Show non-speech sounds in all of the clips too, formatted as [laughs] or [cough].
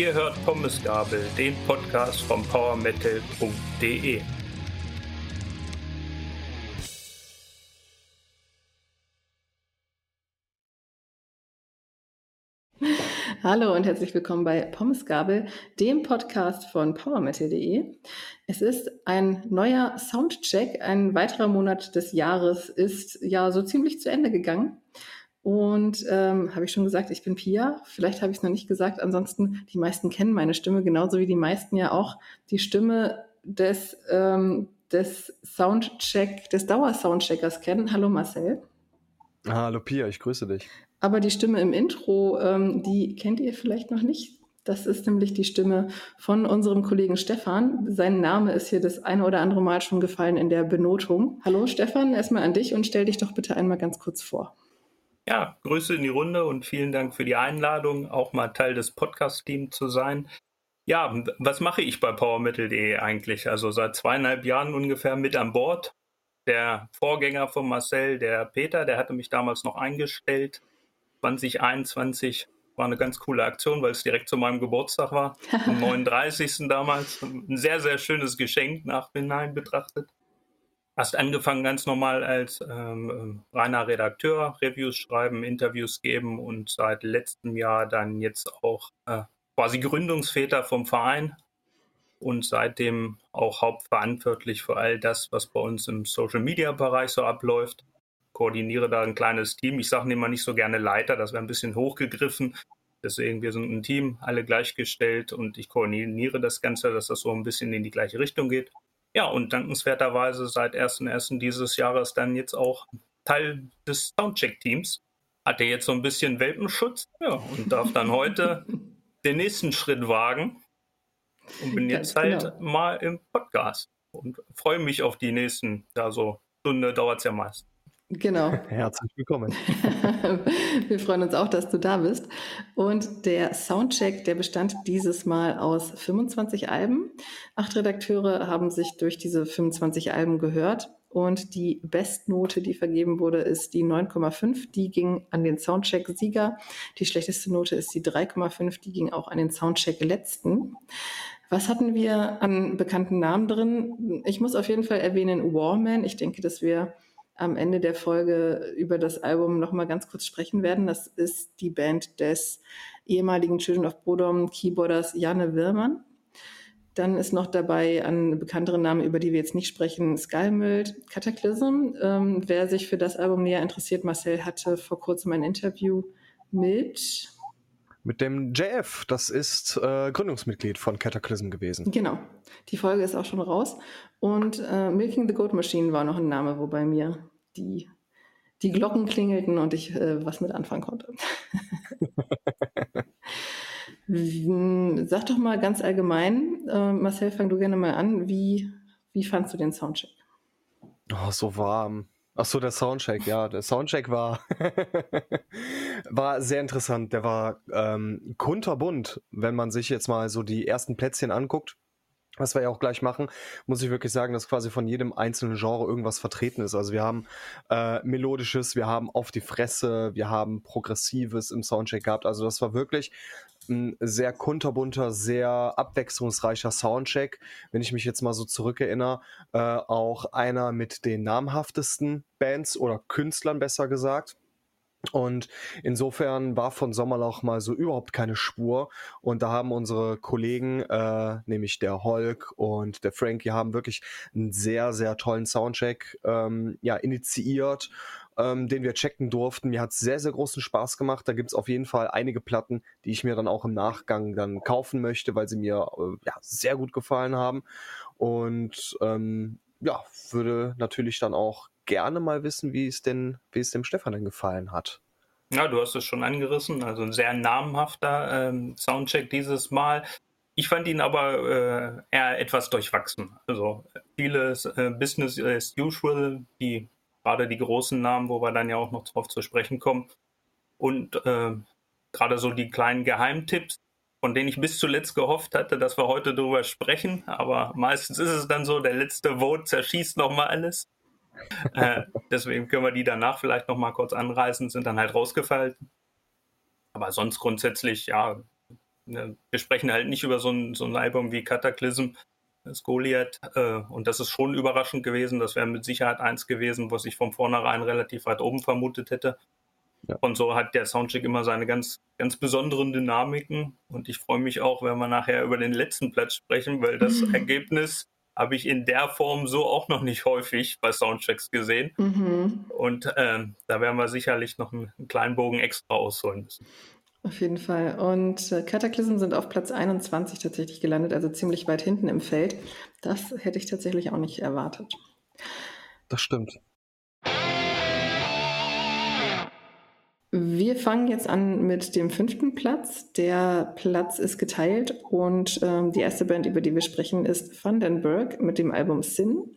Ihr hört Pommesgabel, den Podcast vom powermetal.de. Hallo und herzlich willkommen bei Pommesgabel, dem Podcast von powermetal.de. Es ist ein neuer Soundcheck. Ein weiterer Monat des Jahres ist ja so ziemlich zu Ende gegangen. Und ähm, habe ich schon gesagt, ich bin Pia. Vielleicht habe ich es noch nicht gesagt. Ansonsten, die meisten kennen meine Stimme, genauso wie die meisten ja auch die Stimme des, ähm, des Soundcheck, des Dauersoundcheckers kennen. Hallo Marcel. Hallo Pia, ich grüße dich. Aber die Stimme im Intro, ähm, die kennt ihr vielleicht noch nicht. Das ist nämlich die Stimme von unserem Kollegen Stefan. Sein Name ist hier das eine oder andere Mal schon gefallen in der Benotung. Hallo Stefan, erstmal an dich und stell dich doch bitte einmal ganz kurz vor. Ja, Grüße in die Runde und vielen Dank für die Einladung, auch mal Teil des Podcast-Teams zu sein. Ja, was mache ich bei PowerMetal.de eigentlich? Also seit zweieinhalb Jahren ungefähr mit an Bord. Der Vorgänger von Marcel, der Peter, der hatte mich damals noch eingestellt. 2021 war eine ganz coole Aktion, weil es direkt zu meinem Geburtstag war, am [laughs] 39. damals. Ein sehr, sehr schönes Geschenk nachhinein betrachtet. Hast angefangen ganz normal als ähm, ähm, reiner Redakteur, Reviews schreiben, Interviews geben und seit letztem Jahr dann jetzt auch äh, quasi Gründungsväter vom Verein und seitdem auch hauptverantwortlich für all das, was bei uns im Social-Media-Bereich so abläuft. Koordiniere da ein kleines Team. Ich sage immer nicht so gerne Leiter, das wäre ein bisschen hochgegriffen. Deswegen, wir sind ein Team, alle gleichgestellt und ich koordiniere das Ganze, dass das so ein bisschen in die gleiche Richtung geht. Ja, und dankenswerterweise seit 1.1. dieses Jahres dann jetzt auch Teil des Soundcheck-Teams. Hat er jetzt so ein bisschen Welpenschutz ja, und darf dann heute [laughs] den nächsten Schritt wagen und bin jetzt halt genau. mal im Podcast und freue mich auf die nächsten, da so Stunde dauert es ja meist. Genau. [laughs] Herzlich willkommen. [laughs] Wir freuen uns auch, dass du da bist. Und der Soundcheck, der bestand dieses Mal aus 25 Alben. Acht Redakteure haben sich durch diese 25 Alben gehört. Und die Bestnote, die vergeben wurde, ist die 9,5. Die ging an den Soundcheck-Sieger. Die schlechteste Note ist die 3,5. Die ging auch an den Soundcheck-Letzten. Was hatten wir an bekannten Namen drin? Ich muss auf jeden Fall erwähnen Warman. Ich denke, dass wir am Ende der Folge über das Album nochmal ganz kurz sprechen werden. Das ist die Band des ehemaligen Children of Bodom Keyboarders Janne Wirmann. Dann ist noch dabei ein bekannterer Name, über die wir jetzt nicht sprechen, Skymild Cataclysm. Ähm, wer sich für das Album näher interessiert, Marcel hatte vor kurzem ein Interview mit mit dem JF. Das ist äh, Gründungsmitglied von Cataclysm gewesen. Genau. Die Folge ist auch schon raus. Und äh, Milking the Goat Machine war noch ein Name, wo bei mir die, die Glocken klingelten und ich äh, was mit anfangen konnte. [laughs] Sag doch mal ganz allgemein, äh, Marcel, fang du gerne mal an. Wie, wie fandst du den Soundcheck? Oh, so warm. Ach so, der Soundcheck, ja, der Soundcheck war, [laughs] war sehr interessant. Der war ähm, kunterbunt, wenn man sich jetzt mal so die ersten Plätzchen anguckt was wir ja auch gleich machen, muss ich wirklich sagen, dass quasi von jedem einzelnen Genre irgendwas vertreten ist. Also wir haben äh, melodisches, wir haben auf die Fresse, wir haben progressives im Soundcheck gehabt. Also das war wirklich ein sehr kunterbunter, sehr abwechslungsreicher Soundcheck. Wenn ich mich jetzt mal so zurückerinnere, äh, auch einer mit den namhaftesten Bands oder Künstlern besser gesagt. Und insofern war von Sommerloch mal so überhaupt keine Spur. Und da haben unsere Kollegen, äh, nämlich der Hulk und der Frankie, haben wirklich einen sehr, sehr tollen Soundcheck ähm, ja, initiiert, ähm, den wir checken durften. Mir hat sehr, sehr großen Spaß gemacht. Da gibt es auf jeden Fall einige Platten, die ich mir dann auch im Nachgang dann kaufen möchte, weil sie mir äh, ja, sehr gut gefallen haben. Und ähm, ja, würde natürlich dann auch gerne mal wissen, wie es denn, wie es dem Stefan denn gefallen hat. Ja, du hast es schon angerissen, also ein sehr namhafter ähm, Soundcheck dieses Mal. Ich fand ihn aber äh, eher etwas durchwachsen. Also vieles äh, Business as usual, die gerade die großen Namen, wo wir dann ja auch noch drauf zu sprechen kommen. Und äh, gerade so die kleinen Geheimtipps, von denen ich bis zuletzt gehofft hatte, dass wir heute drüber sprechen. Aber meistens ist es dann so, der letzte Vote zerschießt nochmal alles äh, deswegen können wir die danach vielleicht noch mal kurz anreißen, sind dann halt rausgefallen. Aber sonst grundsätzlich, ja, wir sprechen halt nicht über so ein, so ein Album wie Cataclysm, Goliath. Äh, und das ist schon überraschend gewesen. Das wäre mit Sicherheit eins gewesen, was ich von vornherein relativ weit oben vermutet hätte. Ja. Und so hat der Soundcheck immer seine ganz, ganz besonderen Dynamiken. Und ich freue mich auch, wenn wir nachher über den letzten Platz sprechen, weil das. [laughs] Ergebnis habe ich in der Form so auch noch nicht häufig bei Soundchecks gesehen. Mhm. Und äh, da werden wir sicherlich noch einen, einen kleinen Bogen extra ausholen müssen. Auf jeden Fall. Und äh, Cataclysm sind auf Platz 21 tatsächlich gelandet, also ziemlich weit hinten im Feld. Das hätte ich tatsächlich auch nicht erwartet. Das stimmt. Wir fangen jetzt an mit dem fünften Platz. Der Platz ist geteilt und ähm, die erste Band, über die wir sprechen, ist Vandenberg mit dem Album Sin,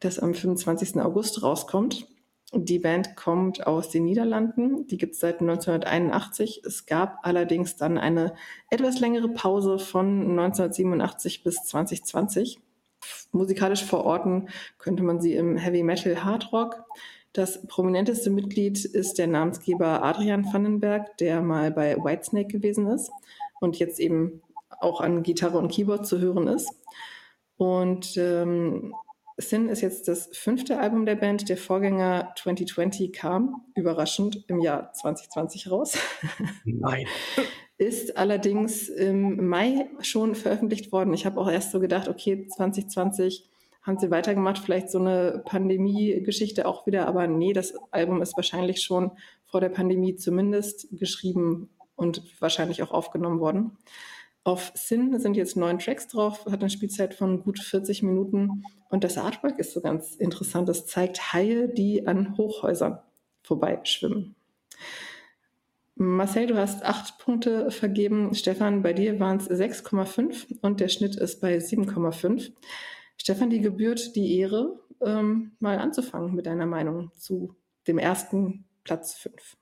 das am 25. August rauskommt. Die Band kommt aus den Niederlanden. Die gibt es seit 1981. Es gab allerdings dann eine etwas längere Pause von 1987 bis 2020. Musikalisch verorten könnte man sie im Heavy Metal Hard Rock. Das prominenteste Mitglied ist der Namensgeber Adrian Vandenberg, der mal bei Whitesnake gewesen ist und jetzt eben auch an Gitarre und Keyboard zu hören ist. Und ähm, Sin ist jetzt das fünfte Album der Band. Der Vorgänger 2020 kam überraschend im Jahr 2020 raus. Nein. [laughs] ist allerdings im Mai schon veröffentlicht worden. Ich habe auch erst so gedacht, okay, 2020 haben sie weitergemacht, vielleicht so eine Pandemie-Geschichte auch wieder, aber nee, das Album ist wahrscheinlich schon vor der Pandemie zumindest geschrieben und wahrscheinlich auch aufgenommen worden. Auf Sin sind jetzt neun Tracks drauf, hat eine Spielzeit von gut 40 Minuten und das Artwork ist so ganz interessant. Es zeigt Haie, die an Hochhäusern vorbeischwimmen. Marcel, du hast acht Punkte vergeben. Stefan, bei dir waren es 6,5 und der Schnitt ist bei 7,5. Stefan, die gebührt die Ehre, ähm, mal anzufangen mit deiner Meinung zu dem ersten Platz 5.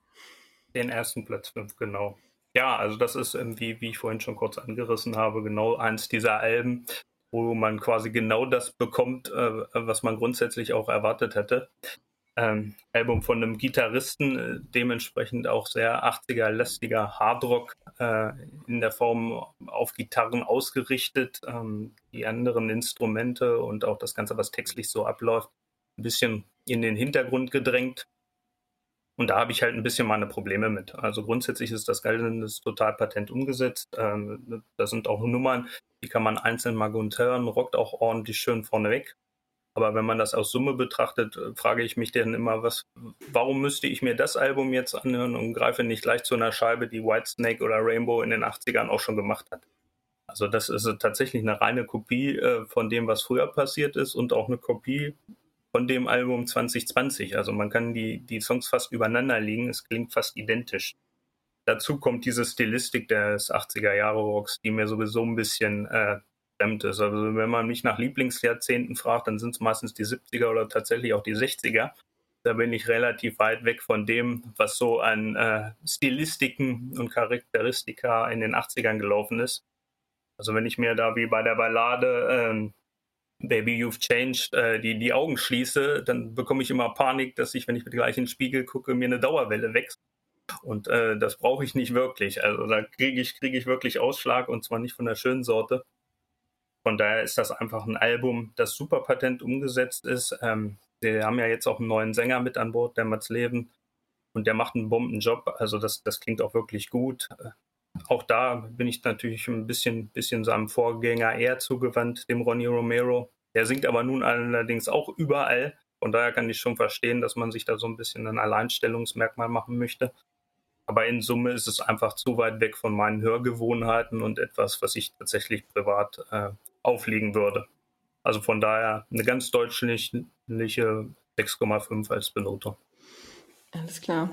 Den ersten Platz 5, genau. Ja, also das ist, wie, wie ich vorhin schon kurz angerissen habe, genau eins dieser Alben, wo man quasi genau das bekommt, äh, was man grundsätzlich auch erwartet hätte. Ähm, Album von einem Gitarristen, äh, dementsprechend auch sehr 80er-lästiger Hardrock äh, in der Form auf Gitarren ausgerichtet. Ähm, die anderen Instrumente und auch das Ganze, was textlich so abläuft, ein bisschen in den Hintergrund gedrängt. Und da habe ich halt ein bisschen meine Probleme mit. Also grundsätzlich ist das Galdenes total patent umgesetzt. Ähm, das sind auch Nummern, die kann man einzeln mal gut hören, rockt auch ordentlich schön vorneweg. Aber wenn man das aus Summe betrachtet, äh, frage ich mich dann immer, was, warum müsste ich mir das Album jetzt anhören und greife nicht gleich zu einer Scheibe, die Whitesnake oder Rainbow in den 80ern auch schon gemacht hat. Also das ist tatsächlich eine reine Kopie äh, von dem, was früher passiert ist und auch eine Kopie von dem Album 2020. Also man kann die, die Songs fast übereinander liegen, es klingt fast identisch. Dazu kommt diese Stilistik des 80er Jahre Rocks, die mir sowieso ein bisschen äh, fremd ist. Also wenn man mich nach Lieblingsjahrzehnten fragt, dann sind es meistens die 70er oder tatsächlich auch die 60er. Da bin ich relativ weit weg von dem, was so an äh, Stilistiken und Charakteristika in den 80ern gelaufen ist. Also wenn ich mir da wie bei der Ballade ähm, Baby You've Changed äh, die, die Augen schließe, dann bekomme ich immer Panik, dass ich, wenn ich mit gleich in den Spiegel gucke, mir eine Dauerwelle wächst. Und äh, das brauche ich nicht wirklich. Also da kriege ich, krieg ich wirklich Ausschlag und zwar nicht von der schönen Sorte. Von daher ist das einfach ein Album, das super patent umgesetzt ist. Ähm, wir haben ja jetzt auch einen neuen Sänger mit an Bord, der Mats Leben. Und der macht einen Bombenjob. Also das, das klingt auch wirklich gut. Auch da bin ich natürlich ein bisschen, bisschen seinem Vorgänger eher zugewandt, dem Ronnie Romero. Der singt aber nun allerdings auch überall. Von daher kann ich schon verstehen, dass man sich da so ein bisschen ein Alleinstellungsmerkmal machen möchte. Aber in Summe ist es einfach zu weit weg von meinen Hörgewohnheiten und etwas, was ich tatsächlich privat äh, auflegen würde. Also von daher eine ganz deutliche 6,5 als Benotung. Alles klar.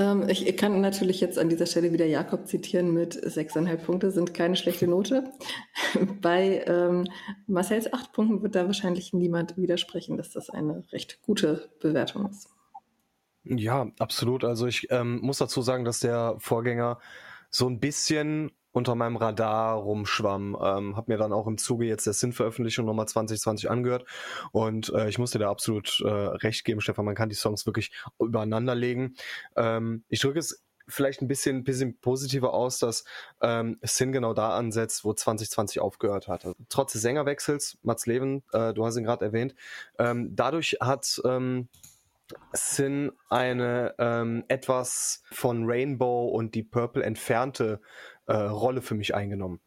Ähm, ich kann natürlich jetzt an dieser Stelle wieder Jakob zitieren mit 6,5 Punkte sind keine schlechte Note. [laughs] Bei ähm, Marcells 8 Punkten wird da wahrscheinlich niemand widersprechen, dass das eine recht gute Bewertung ist. Ja, absolut. Also ich ähm, muss dazu sagen, dass der Vorgänger so ein bisschen unter meinem Radar rumschwamm. Ähm, hab mir dann auch im Zuge jetzt der Sinn-Veröffentlichung nochmal 2020 angehört und äh, ich musste da absolut äh, recht geben, Stefan. Man kann die Songs wirklich übereinander legen. Ähm, ich drücke es vielleicht ein bisschen, bisschen positiver aus, dass ähm, Sin genau da ansetzt, wo 2020 aufgehört hat. Also, trotz des Sängerwechsels, Mats Leven, äh, du hast ihn gerade erwähnt, ähm, dadurch hat ähm, Sin eine ähm, etwas von Rainbow und die Purple entfernte äh, Rolle für mich eingenommen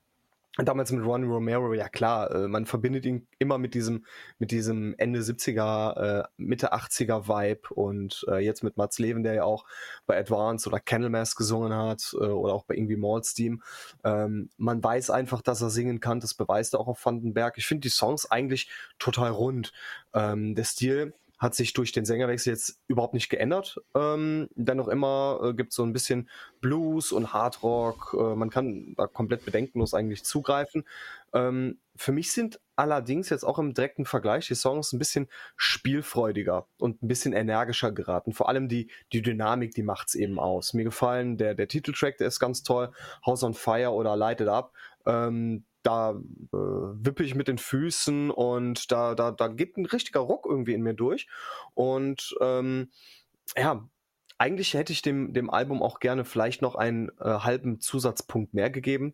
damals mit Ronnie Romero, ja klar, äh, man verbindet ihn immer mit diesem, mit diesem Ende 70er, äh, Mitte 80er Vibe und äh, jetzt mit Mats Leven, der ja auch bei Advance oder Candlemass gesungen hat äh, oder auch bei irgendwie Malsteam. Ähm, man weiß einfach, dass er singen kann, das beweist er auch auf Vandenberg. Ich finde die Songs eigentlich total rund. Ähm, der Stil hat sich durch den Sängerwechsel jetzt überhaupt nicht geändert. Ähm, dennoch immer äh, gibt es so ein bisschen Blues und Hardrock. Äh, man kann da komplett bedenkenlos eigentlich zugreifen. Ähm, für mich sind allerdings jetzt auch im direkten Vergleich die Songs ein bisschen spielfreudiger und ein bisschen energischer geraten. Vor allem die, die Dynamik, die macht es eben aus. Mir gefallen der, der Titeltrack, der ist ganz toll. House on Fire oder Light It Up. Ähm, da äh, wippe ich mit den Füßen und da, da, da geht ein richtiger Ruck irgendwie in mir durch. Und ähm, ja, eigentlich hätte ich dem, dem Album auch gerne vielleicht noch einen äh, halben Zusatzpunkt mehr gegeben.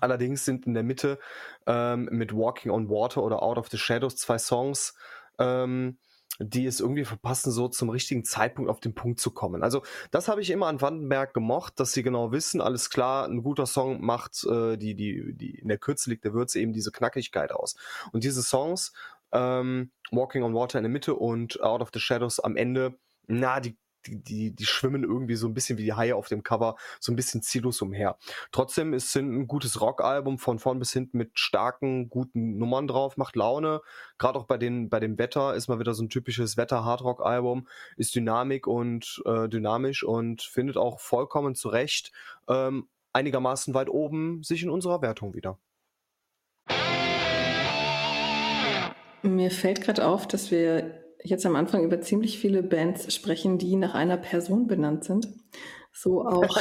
Allerdings sind in der Mitte ähm, mit Walking on Water oder Out of the Shadows zwei Songs, ähm, die es irgendwie verpassen, so zum richtigen Zeitpunkt auf den Punkt zu kommen. Also das habe ich immer an Vandenberg gemocht, dass sie genau wissen, alles klar, ein guter Song macht äh, die, die, die, in der Kürze liegt der Würze eben diese Knackigkeit aus. Und diese Songs, ähm, Walking on Water in der Mitte und Out of the Shadows am Ende, na, die die, die, die schwimmen irgendwie so ein bisschen wie die Haie auf dem Cover, so ein bisschen ziellos umher. Trotzdem ist es ein gutes Rockalbum von vorn bis hinten mit starken, guten Nummern drauf, macht Laune. Gerade auch bei, den, bei dem Wetter ist mal wieder so ein typisches Wetter-Hardrock-Album, ist Dynamik und äh, dynamisch und findet auch vollkommen zurecht ähm, einigermaßen weit oben sich in unserer Wertung wieder. Mir fällt gerade auf, dass wir jetzt am Anfang über ziemlich viele Bands sprechen, die nach einer Person benannt sind. So auch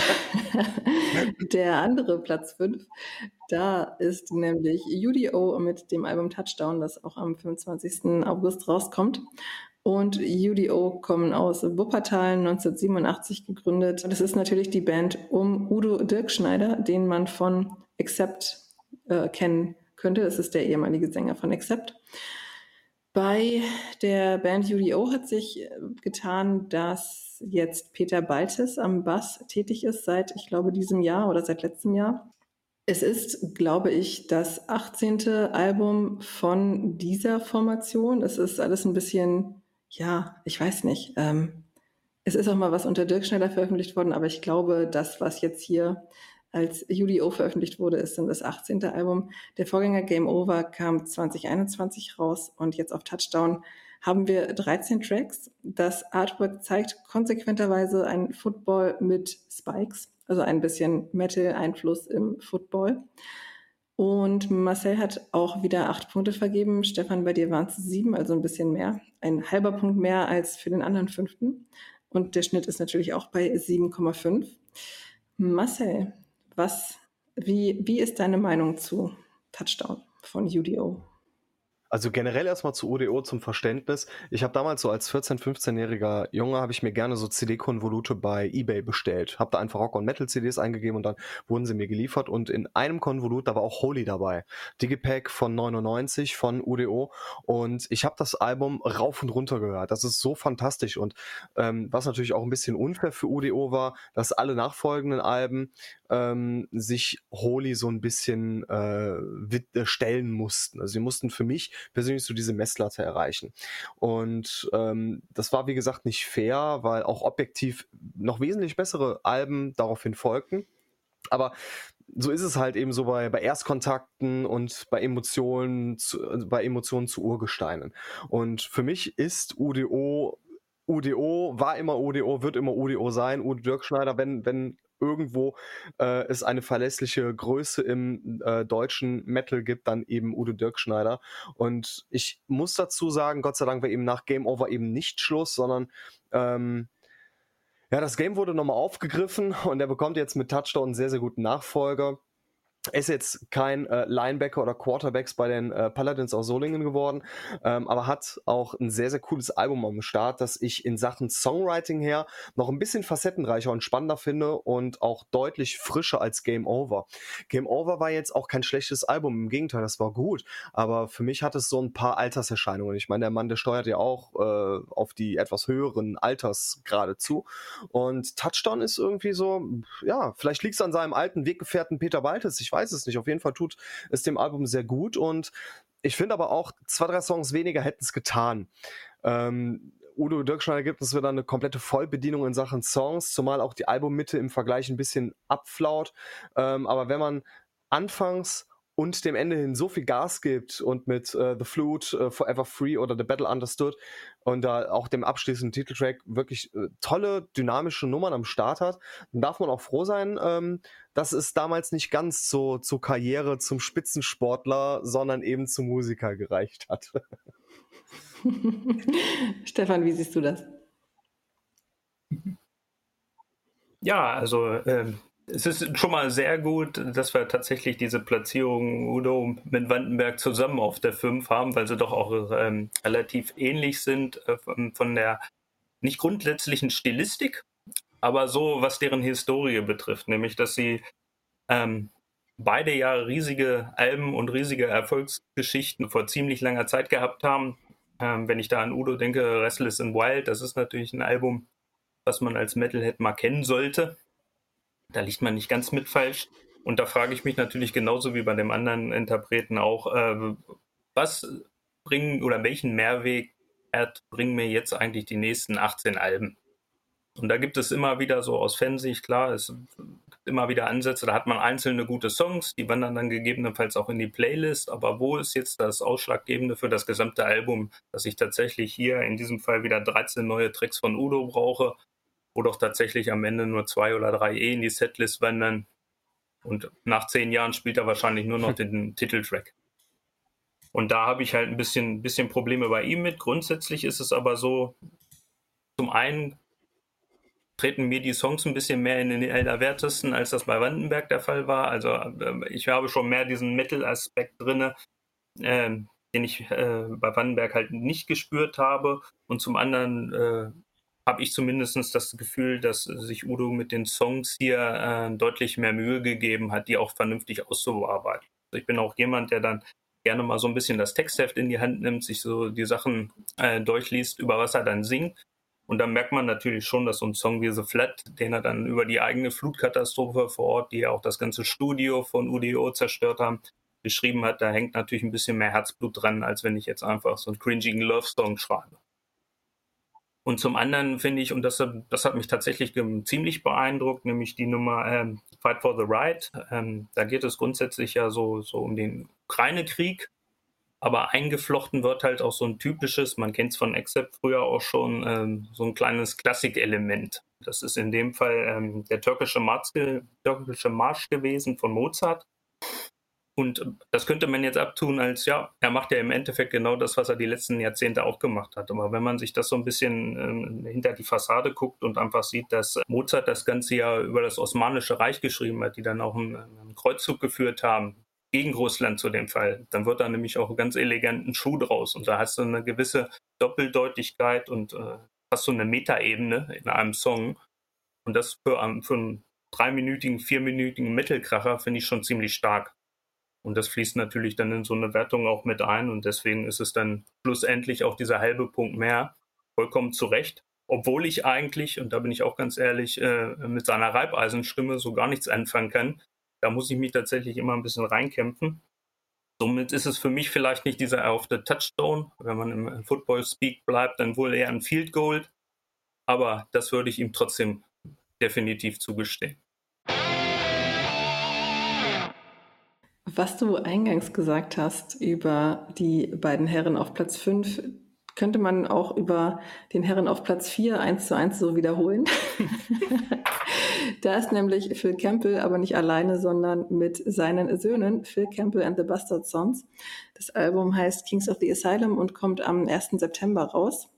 [laughs] der andere Platz 5. Da ist nämlich UDO mit dem Album Touchdown, das auch am 25. August rauskommt. Und UDO kommen aus Wuppertal, 1987 gegründet. Das ist natürlich die Band um Udo Dirkschneider, den man von Accept äh, kennen könnte. Es ist der ehemalige Sänger von Accept. Bei der Band UDO hat sich äh, getan, dass jetzt Peter Baltes am Bass tätig ist seit, ich glaube, diesem Jahr oder seit letztem Jahr. Es ist, glaube ich, das 18. Album von dieser Formation. Es ist alles ein bisschen, ja, ich weiß nicht. Ähm, es ist auch mal was unter Dirk Schneider veröffentlicht worden, aber ich glaube, das, was jetzt hier als UDO veröffentlicht wurde, ist dann das 18. Album. Der Vorgänger Game Over kam 2021 raus und jetzt auf Touchdown haben wir 13 Tracks. Das Artwork zeigt konsequenterweise ein Football mit Spikes, also ein bisschen Metal-Einfluss im Football. Und Marcel hat auch wieder acht Punkte vergeben. Stefan, bei dir waren es sieben, also ein bisschen mehr. Ein halber Punkt mehr als für den anderen fünften. Und der Schnitt ist natürlich auch bei 7,5. Marcel, was, wie, wie ist deine Meinung zu Touchdown von UDO? Also generell erstmal zu ODO zum Verständnis. Ich habe damals so als 14-, 15-jähriger Junge habe ich mir gerne so CD-Konvolute bei eBay bestellt. Habe da einfach Rock- und Metal-CDs eingegeben und dann wurden sie mir geliefert. Und in einem Konvolut, da war auch Holy dabei. Digipack von 99 von UDO. Und ich habe das Album rauf und runter gehört. Das ist so fantastisch. Und ähm, was natürlich auch ein bisschen unfair für UDO war, dass alle nachfolgenden Alben ähm, sich Holy so ein bisschen äh, stellen mussten. Also sie mussten für mich persönlich so diese Messlatte erreichen. Und ähm, das war, wie gesagt, nicht fair, weil auch objektiv noch wesentlich bessere Alben daraufhin folgten. Aber so ist es halt eben so bei, bei Erstkontakten und bei Emotionen, zu, bei Emotionen zu Urgesteinen. Und für mich ist UDO UDO war immer UDO, wird immer UDO sein. Udo Dirkschneider, wenn, wenn irgendwo äh, es eine verlässliche Größe im äh, deutschen Metal gibt, dann eben Udo Dirkschneider. Und ich muss dazu sagen, Gott sei Dank war eben nach Game Over eben nicht Schluss, sondern ähm, ja, das Game wurde nochmal aufgegriffen und er bekommt jetzt mit Touchdown einen sehr, sehr guten Nachfolger. Ist jetzt kein äh, Linebacker oder Quarterbacks bei den äh, Paladins aus Solingen geworden, ähm, aber hat auch ein sehr, sehr cooles Album am Start, das ich in Sachen Songwriting her noch ein bisschen facettenreicher und spannender finde und auch deutlich frischer als Game Over. Game Over war jetzt auch kein schlechtes Album, im Gegenteil, das war gut, aber für mich hat es so ein paar Alterserscheinungen. Ich meine, der Mann, der steuert ja auch äh, auf die etwas höheren Altersgrade zu und Touchdown ist irgendwie so, ja, vielleicht liegt es an seinem alten Weggefährten Peter Baltes, ich weiß es nicht. Auf jeden Fall tut es dem Album sehr gut und ich finde aber auch, zwei, drei Songs weniger hätten es getan. Ähm, Udo Dirkschneider gibt uns wieder eine komplette Vollbedienung in Sachen Songs, zumal auch die Albummitte im Vergleich ein bisschen abflaut. Ähm, aber wenn man anfangs und dem Ende hin so viel Gas gibt und mit uh, The Flute, uh, Forever Free oder The Battle Understood und da auch dem abschließenden Titeltrack wirklich uh, tolle, dynamische Nummern am Start hat, dann darf man auch froh sein, ähm, dass es damals nicht ganz so zur Karriere zum Spitzensportler, sondern eben zum Musiker gereicht hat. [laughs] Stefan, wie siehst du das? Ja, also ähm, es ist schon mal sehr gut, dass wir tatsächlich diese Platzierung Udo mit Wandenberg zusammen auf der 5 haben, weil sie doch auch ähm, relativ ähnlich sind äh, von der nicht grundsätzlichen Stilistik, aber so, was deren Historie betrifft, nämlich dass sie ähm, beide Jahre riesige Alben und riesige Erfolgsgeschichten vor ziemlich langer Zeit gehabt haben. Ähm, wenn ich da an Udo denke, Restless in Wild, das ist natürlich ein Album, was man als Metalhead mal kennen sollte. Da liegt man nicht ganz mit falsch. Und da frage ich mich natürlich genauso wie bei dem anderen Interpreten auch, äh, was bringen oder welchen Mehrwert bringen mir jetzt eigentlich die nächsten 18 Alben? Und da gibt es immer wieder so aus Fansicht, klar, es gibt immer wieder Ansätze, da hat man einzelne gute Songs, die wandern dann gegebenenfalls auch in die Playlist, aber wo ist jetzt das Ausschlaggebende für das gesamte Album, dass ich tatsächlich hier in diesem Fall wieder 13 neue Tracks von Udo brauche wo doch tatsächlich am Ende nur zwei oder drei E in die Setlist wandern. Und nach zehn Jahren spielt er wahrscheinlich nur noch [laughs] den Titeltrack. Und da habe ich halt ein bisschen, bisschen Probleme bei ihm mit. Grundsätzlich ist es aber so, zum einen treten mir die Songs ein bisschen mehr in den Allerwertesten, als das bei Wandenberg der Fall war. Also äh, ich habe schon mehr diesen Metal-Aspekt drin, äh, den ich äh, bei Wandenberg halt nicht gespürt habe. Und zum anderen äh, habe ich zumindest das Gefühl, dass sich Udo mit den Songs hier äh, deutlich mehr Mühe gegeben hat, die auch vernünftig auszuarbeiten. Also ich bin auch jemand, der dann gerne mal so ein bisschen das Textheft in die Hand nimmt, sich so die Sachen äh, durchliest, über was er dann singt. Und dann merkt man natürlich schon, dass so ein Song wie The Flat, den er dann über die eigene Flutkatastrophe vor Ort, die ja auch das ganze Studio von UDO zerstört haben, geschrieben hat, da hängt natürlich ein bisschen mehr Herzblut dran, als wenn ich jetzt einfach so einen cringigen Love-Song schreibe. Und zum anderen finde ich, und das, das hat mich tatsächlich ziemlich beeindruckt, nämlich die Nummer ähm, Fight for the Right. Ähm, da geht es grundsätzlich ja so, so um den Ukraine-Krieg, aber eingeflochten wird halt auch so ein typisches, man kennt es von Accept früher auch schon, ähm, so ein kleines Klassikelement. Das ist in dem Fall ähm, der türkische Marsch, türkische Marsch gewesen von Mozart. Und das könnte man jetzt abtun als, ja, er macht ja im Endeffekt genau das, was er die letzten Jahrzehnte auch gemacht hat. Aber wenn man sich das so ein bisschen ähm, hinter die Fassade guckt und einfach sieht, dass Mozart das Ganze ja über das Osmanische Reich geschrieben hat, die dann auch einen, einen Kreuzzug geführt haben, gegen Russland zu dem Fall, dann wird da nämlich auch ganz eleganten Schuh draus. Und da hast du eine gewisse Doppeldeutigkeit und äh, hast so eine Metaebene in einem Song. Und das für, für einen dreiminütigen, vierminütigen Mittelkracher finde ich schon ziemlich stark. Und das fließt natürlich dann in so eine Wertung auch mit ein. Und deswegen ist es dann schlussendlich auch dieser halbe Punkt mehr. Vollkommen zu Recht. Obwohl ich eigentlich, und da bin ich auch ganz ehrlich, äh, mit seiner Reibeisenstimme so gar nichts anfangen kann. Da muss ich mich tatsächlich immer ein bisschen reinkämpfen. Somit ist es für mich vielleicht nicht dieser the Touchdown. Wenn man im Football-Speak bleibt, dann wohl eher ein Field Goal. Aber das würde ich ihm trotzdem definitiv zugestehen. Was du eingangs gesagt hast über die beiden Herren auf Platz 5, könnte man auch über den Herren auf Platz 4 eins zu eins so wiederholen. [laughs] da ist nämlich Phil Campbell aber nicht alleine, sondern mit seinen Söhnen Phil Campbell and the Bastard Sons. Das Album heißt Kings of the Asylum und kommt am 1. September raus.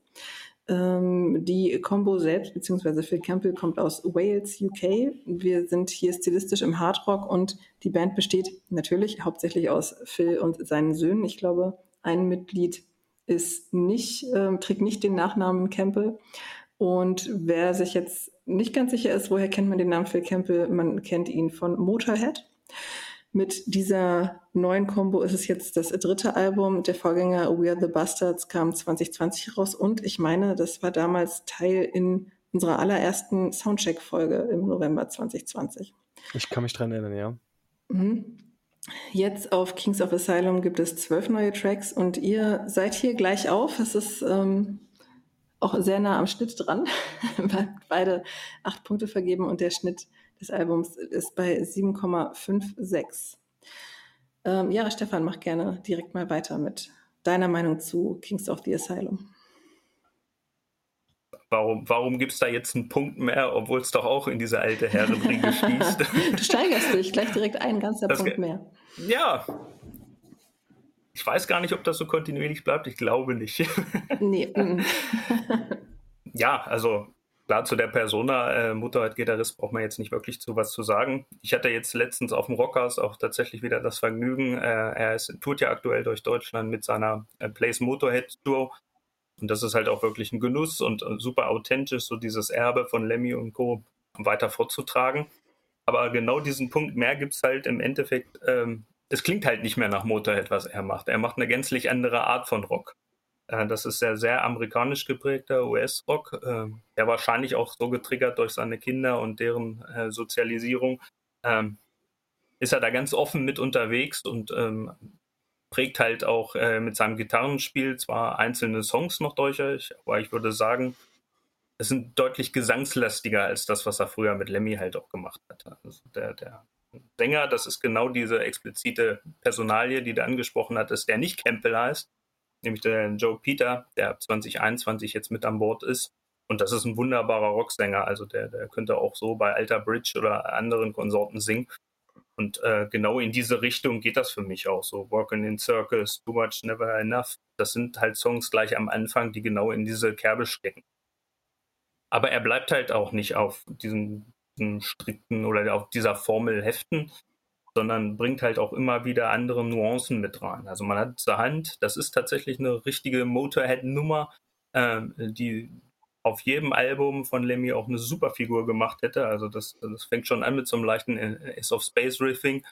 Ähm, die Combo selbst, beziehungsweise Phil Campbell, kommt aus Wales, UK. Wir sind hier stilistisch im Hardrock und die Band besteht natürlich hauptsächlich aus Phil und seinen Söhnen. Ich glaube, ein Mitglied ist nicht, äh, trägt nicht den Nachnamen Campbell. Und wer sich jetzt nicht ganz sicher ist, woher kennt man den Namen Phil Campbell? Man kennt ihn von Motorhead. Mit dieser neuen Combo ist es jetzt das dritte Album. Der Vorgänger We Are the Bastards kam 2020 raus und ich meine, das war damals Teil in unserer allerersten Soundcheck-Folge im November 2020. Ich kann mich dran erinnern, ja. Mhm. Jetzt auf Kings of Asylum gibt es zwölf neue Tracks und ihr seid hier gleich auf. Es ist ähm, auch sehr nah am Schnitt dran. [laughs] Beide acht Punkte vergeben und der Schnitt des Albums ist bei 7,56. Ähm, ja, Stefan, mach gerne direkt mal weiter mit deiner Meinung zu Kings of the Asylum. Warum, warum gibt es da jetzt einen Punkt mehr, obwohl es doch auch in diese alte Herrenriege [laughs] schließt? du steigerst dich gleich direkt ein ganzer das Punkt mehr. Ja. Ich weiß gar nicht, ob das so kontinuierlich bleibt. Ich glaube nicht. [laughs] nee. [laughs] Ja, also Klar, zu der Persona, äh, Motorrad-Gitarrist, braucht man jetzt nicht wirklich zu was zu sagen. Ich hatte jetzt letztens auf dem Rockers auch tatsächlich wieder das Vergnügen. Äh, er ist, tut ja aktuell durch Deutschland mit seiner äh, Place Motorhead Tour. Und das ist halt auch wirklich ein Genuss und, und super authentisch, so dieses Erbe von Lemmy und Co. weiter vorzutragen. Aber genau diesen Punkt mehr gibt es halt im Endeffekt. Ähm, es klingt halt nicht mehr nach Motorhead, was er macht. Er macht eine gänzlich andere Art von Rock. Äh, das ist sehr, sehr amerikanisch geprägter US-Rock, äh, der wahrscheinlich auch so getriggert durch seine Kinder und deren äh, Sozialisierung. Ähm, ist er da ganz offen mit unterwegs und ähm, prägt halt auch mit seinem Gitarrenspiel zwar einzelne Songs noch euch, aber ich würde sagen, es sind deutlich gesangslastiger als das, was er früher mit Lemmy halt auch gemacht hat. Also der, der Sänger, das ist genau diese explizite Personalie, die du angesprochen hattest, der nicht Campbell heißt, nämlich der Joe Peter, der ab 2021 jetzt mit an Bord ist. Und das ist ein wunderbarer Rocksänger. Also der, der könnte auch so bei Alter Bridge oder anderen Konsorten singen. Und äh, genau in diese Richtung geht das für mich auch so. Walking in Circles, Too Much, Never Enough. Das sind halt Songs gleich am Anfang, die genau in diese Kerbe stecken. Aber er bleibt halt auch nicht auf diesen, diesen strikten oder auf dieser Formel heften, sondern bringt halt auch immer wieder andere Nuancen mit rein. Also man hat zur Hand, das ist tatsächlich eine richtige Motorhead-Nummer, äh, die auf jedem Album von Lemmy auch eine super Figur gemacht hätte. Also das, das fängt schon an mit so einem leichten Ace of Space Riffing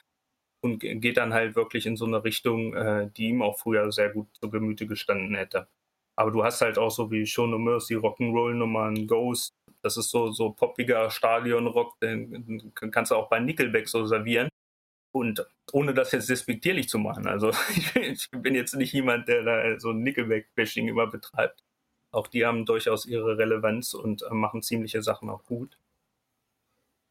und geht dann halt wirklich in so eine Richtung, äh, die ihm auch früher sehr gut zu Gemüte gestanden hätte. Aber du hast halt auch so wie Show No Mercy, Rock'n'Roll-Nummern, Ghost, das ist so, so poppiger Stadionrock, den kannst du auch bei Nickelback so servieren. Und ohne das jetzt despektierlich zu machen, also [laughs] ich bin jetzt nicht jemand, der da so ein Nickelback-Bashing immer betreibt. Auch die haben durchaus ihre Relevanz und äh, machen ziemliche Sachen auch gut.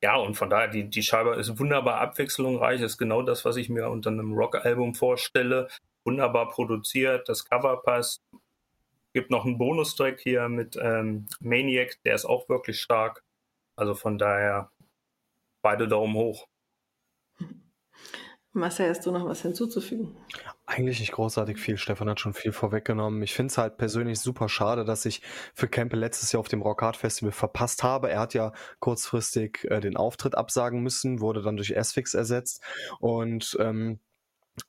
Ja, und von daher, die, die Scheibe ist wunderbar abwechslungsreich, ist genau das, was ich mir unter einem Rock-Album vorstelle. Wunderbar produziert, das Cover passt. Gibt noch einen Bonustrack hier mit ähm, Maniac, der ist auch wirklich stark. Also von daher beide Daumen hoch. [laughs] Marcel, hast du noch was hinzuzufügen? Eigentlich nicht großartig viel. Stefan hat schon viel vorweggenommen. Ich finde es halt persönlich super schade, dass ich für Campbell letztes Jahr auf dem Rock Hard Festival verpasst habe. Er hat ja kurzfristig äh, den Auftritt absagen müssen, wurde dann durch S-Fix ersetzt und ähm,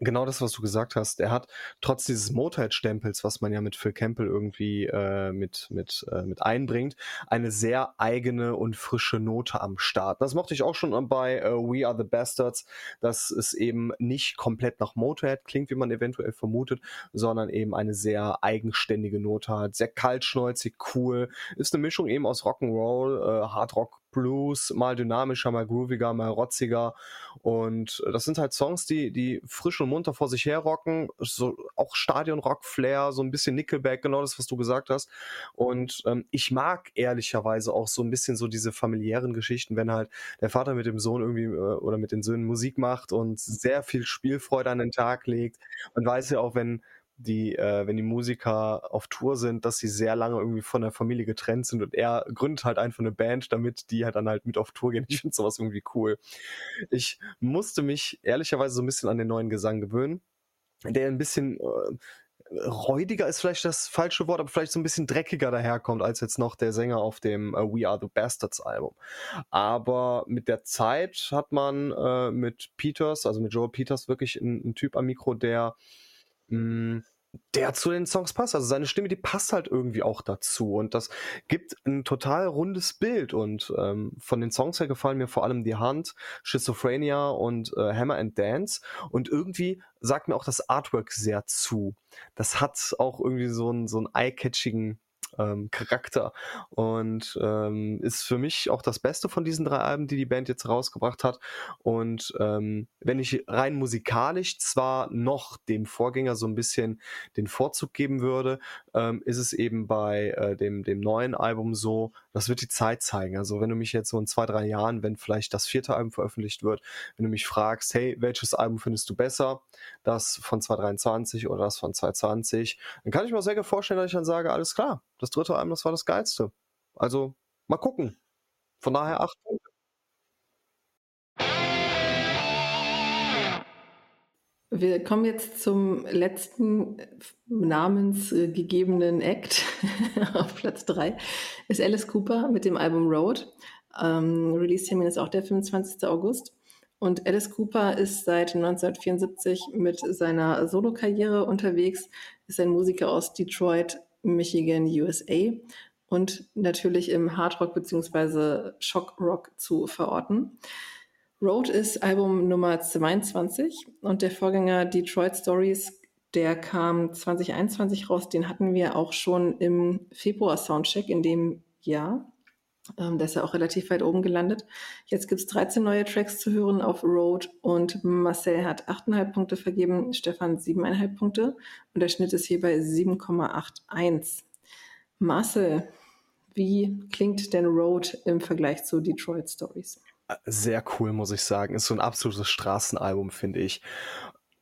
Genau das, was du gesagt hast. Er hat trotz dieses Motorhead-Stempels, was man ja mit Phil Campbell irgendwie äh, mit, mit, äh, mit einbringt, eine sehr eigene und frische Note am Start. Das mochte ich auch schon bei äh, We Are the Bastards, dass es eben nicht komplett nach Motorhead klingt, wie man eventuell vermutet, sondern eben eine sehr eigenständige Note hat. Sehr kaltschnäuzig, cool. Ist eine Mischung eben aus Rock'n'Roll, äh, Hardrock, Blues, mal dynamischer, mal grooviger, mal rotziger. Und das sind halt Songs, die, die frisch und munter vor sich her rocken. So auch Stadionrock-Flair, so ein bisschen Nickelback, genau das, was du gesagt hast. Und ähm, ich mag ehrlicherweise auch so ein bisschen so diese familiären Geschichten, wenn halt der Vater mit dem Sohn irgendwie äh, oder mit den Söhnen Musik macht und sehr viel Spielfreude an den Tag legt. Man weiß ja auch, wenn die, äh, wenn die Musiker auf Tour sind, dass sie sehr lange irgendwie von der Familie getrennt sind und er gründet halt einfach eine Band, damit die halt dann halt mit auf Tour gehen. Ich finde sowas irgendwie cool. Ich musste mich ehrlicherweise so ein bisschen an den neuen Gesang gewöhnen, der ein bisschen, äh, räudiger ist vielleicht das falsche Wort, aber vielleicht so ein bisschen dreckiger daherkommt als jetzt noch der Sänger auf dem äh, We Are the Bastards Album. Aber mit der Zeit hat man äh, mit Peters, also mit Joel Peters, wirklich einen Typ am Mikro, der der zu den Songs passt. Also seine Stimme, die passt halt irgendwie auch dazu. Und das gibt ein total rundes Bild. Und ähm, von den Songs her gefallen mir vor allem die Hand, Schizophrenia und äh, Hammer and Dance. Und irgendwie sagt mir auch das Artwork sehr zu. Das hat auch irgendwie so einen, so einen eye-catchigen ähm, Charakter und ähm, ist für mich auch das Beste von diesen drei Alben, die die Band jetzt rausgebracht hat. Und ähm, wenn ich rein musikalisch zwar noch dem Vorgänger so ein bisschen den Vorzug geben würde, ähm, ist es eben bei äh, dem, dem neuen Album so, das wird die Zeit zeigen. Also wenn du mich jetzt so in zwei, drei Jahren, wenn vielleicht das vierte Album veröffentlicht wird, wenn du mich fragst, hey, welches Album findest du besser? Das von 2023 oder das von 2020? Dann kann ich mir sehr gut vorstellen, dass ich dann sage, alles klar, das dritte Album, das war das geilste. Also mal gucken. Von daher acht Wir kommen jetzt zum letzten namensgegebenen Act [laughs] auf Platz 3. Ist Alice Cooper mit dem Album Road. Ähm, Release-Termin ist auch der 25. August. Und Alice Cooper ist seit 1974 mit seiner Solokarriere unterwegs, ist ein Musiker aus Detroit, Michigan, USA und natürlich im Hardrock bzw. Shockrock zu verorten. Road ist Album Nummer 22 und der Vorgänger Detroit Stories, der kam 2021 raus. Den hatten wir auch schon im Februar Soundcheck in dem Jahr. Ähm, der ist ja auch relativ weit oben gelandet. Jetzt gibt es 13 neue Tracks zu hören auf Road und Marcel hat 8,5 Punkte vergeben, Stefan 7,5 Punkte und der Schnitt ist hier bei 7,81. Marcel, wie klingt denn Road im Vergleich zu Detroit Stories? Sehr cool, muss ich sagen. Ist so ein absolutes Straßenalbum, finde ich.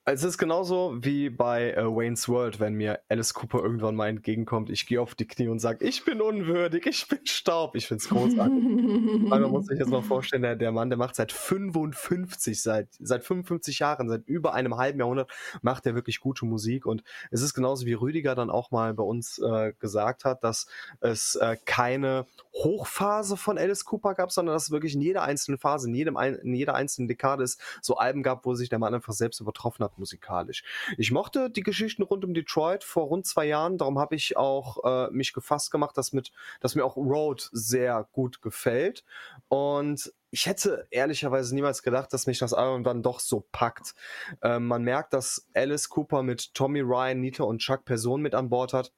Es ist genauso wie bei äh, Wayne's World, wenn mir Alice Cooper irgendwann mal entgegenkommt. Ich gehe auf die Knie und sage, ich bin unwürdig, ich bin Staub. Ich finde es großartig. Weil [laughs] man muss sich jetzt mal vorstellen, der, der Mann, der macht seit 55, seit, seit 55 Jahren, seit über einem halben Jahrhundert, macht er wirklich gute Musik. Und es ist genauso wie Rüdiger dann auch mal bei uns äh, gesagt hat, dass es äh, keine Hochphase von Alice Cooper gab, sondern dass es wirklich in jeder einzelnen Phase, in, jedem, in jeder einzelnen Dekade es so Alben gab, wo sich der Mann einfach selbst übertroffen hat musikalisch. Ich mochte die Geschichten rund um Detroit vor rund zwei Jahren, darum habe ich auch äh, mich gefasst gemacht, dass, mit, dass mir auch Road sehr gut gefällt. Und ich hätte ehrlicherweise niemals gedacht, dass mich das Album dann doch so packt. Ähm, man merkt, dass Alice Cooper mit Tommy Ryan, Nita und Chuck Personen mit an Bord hat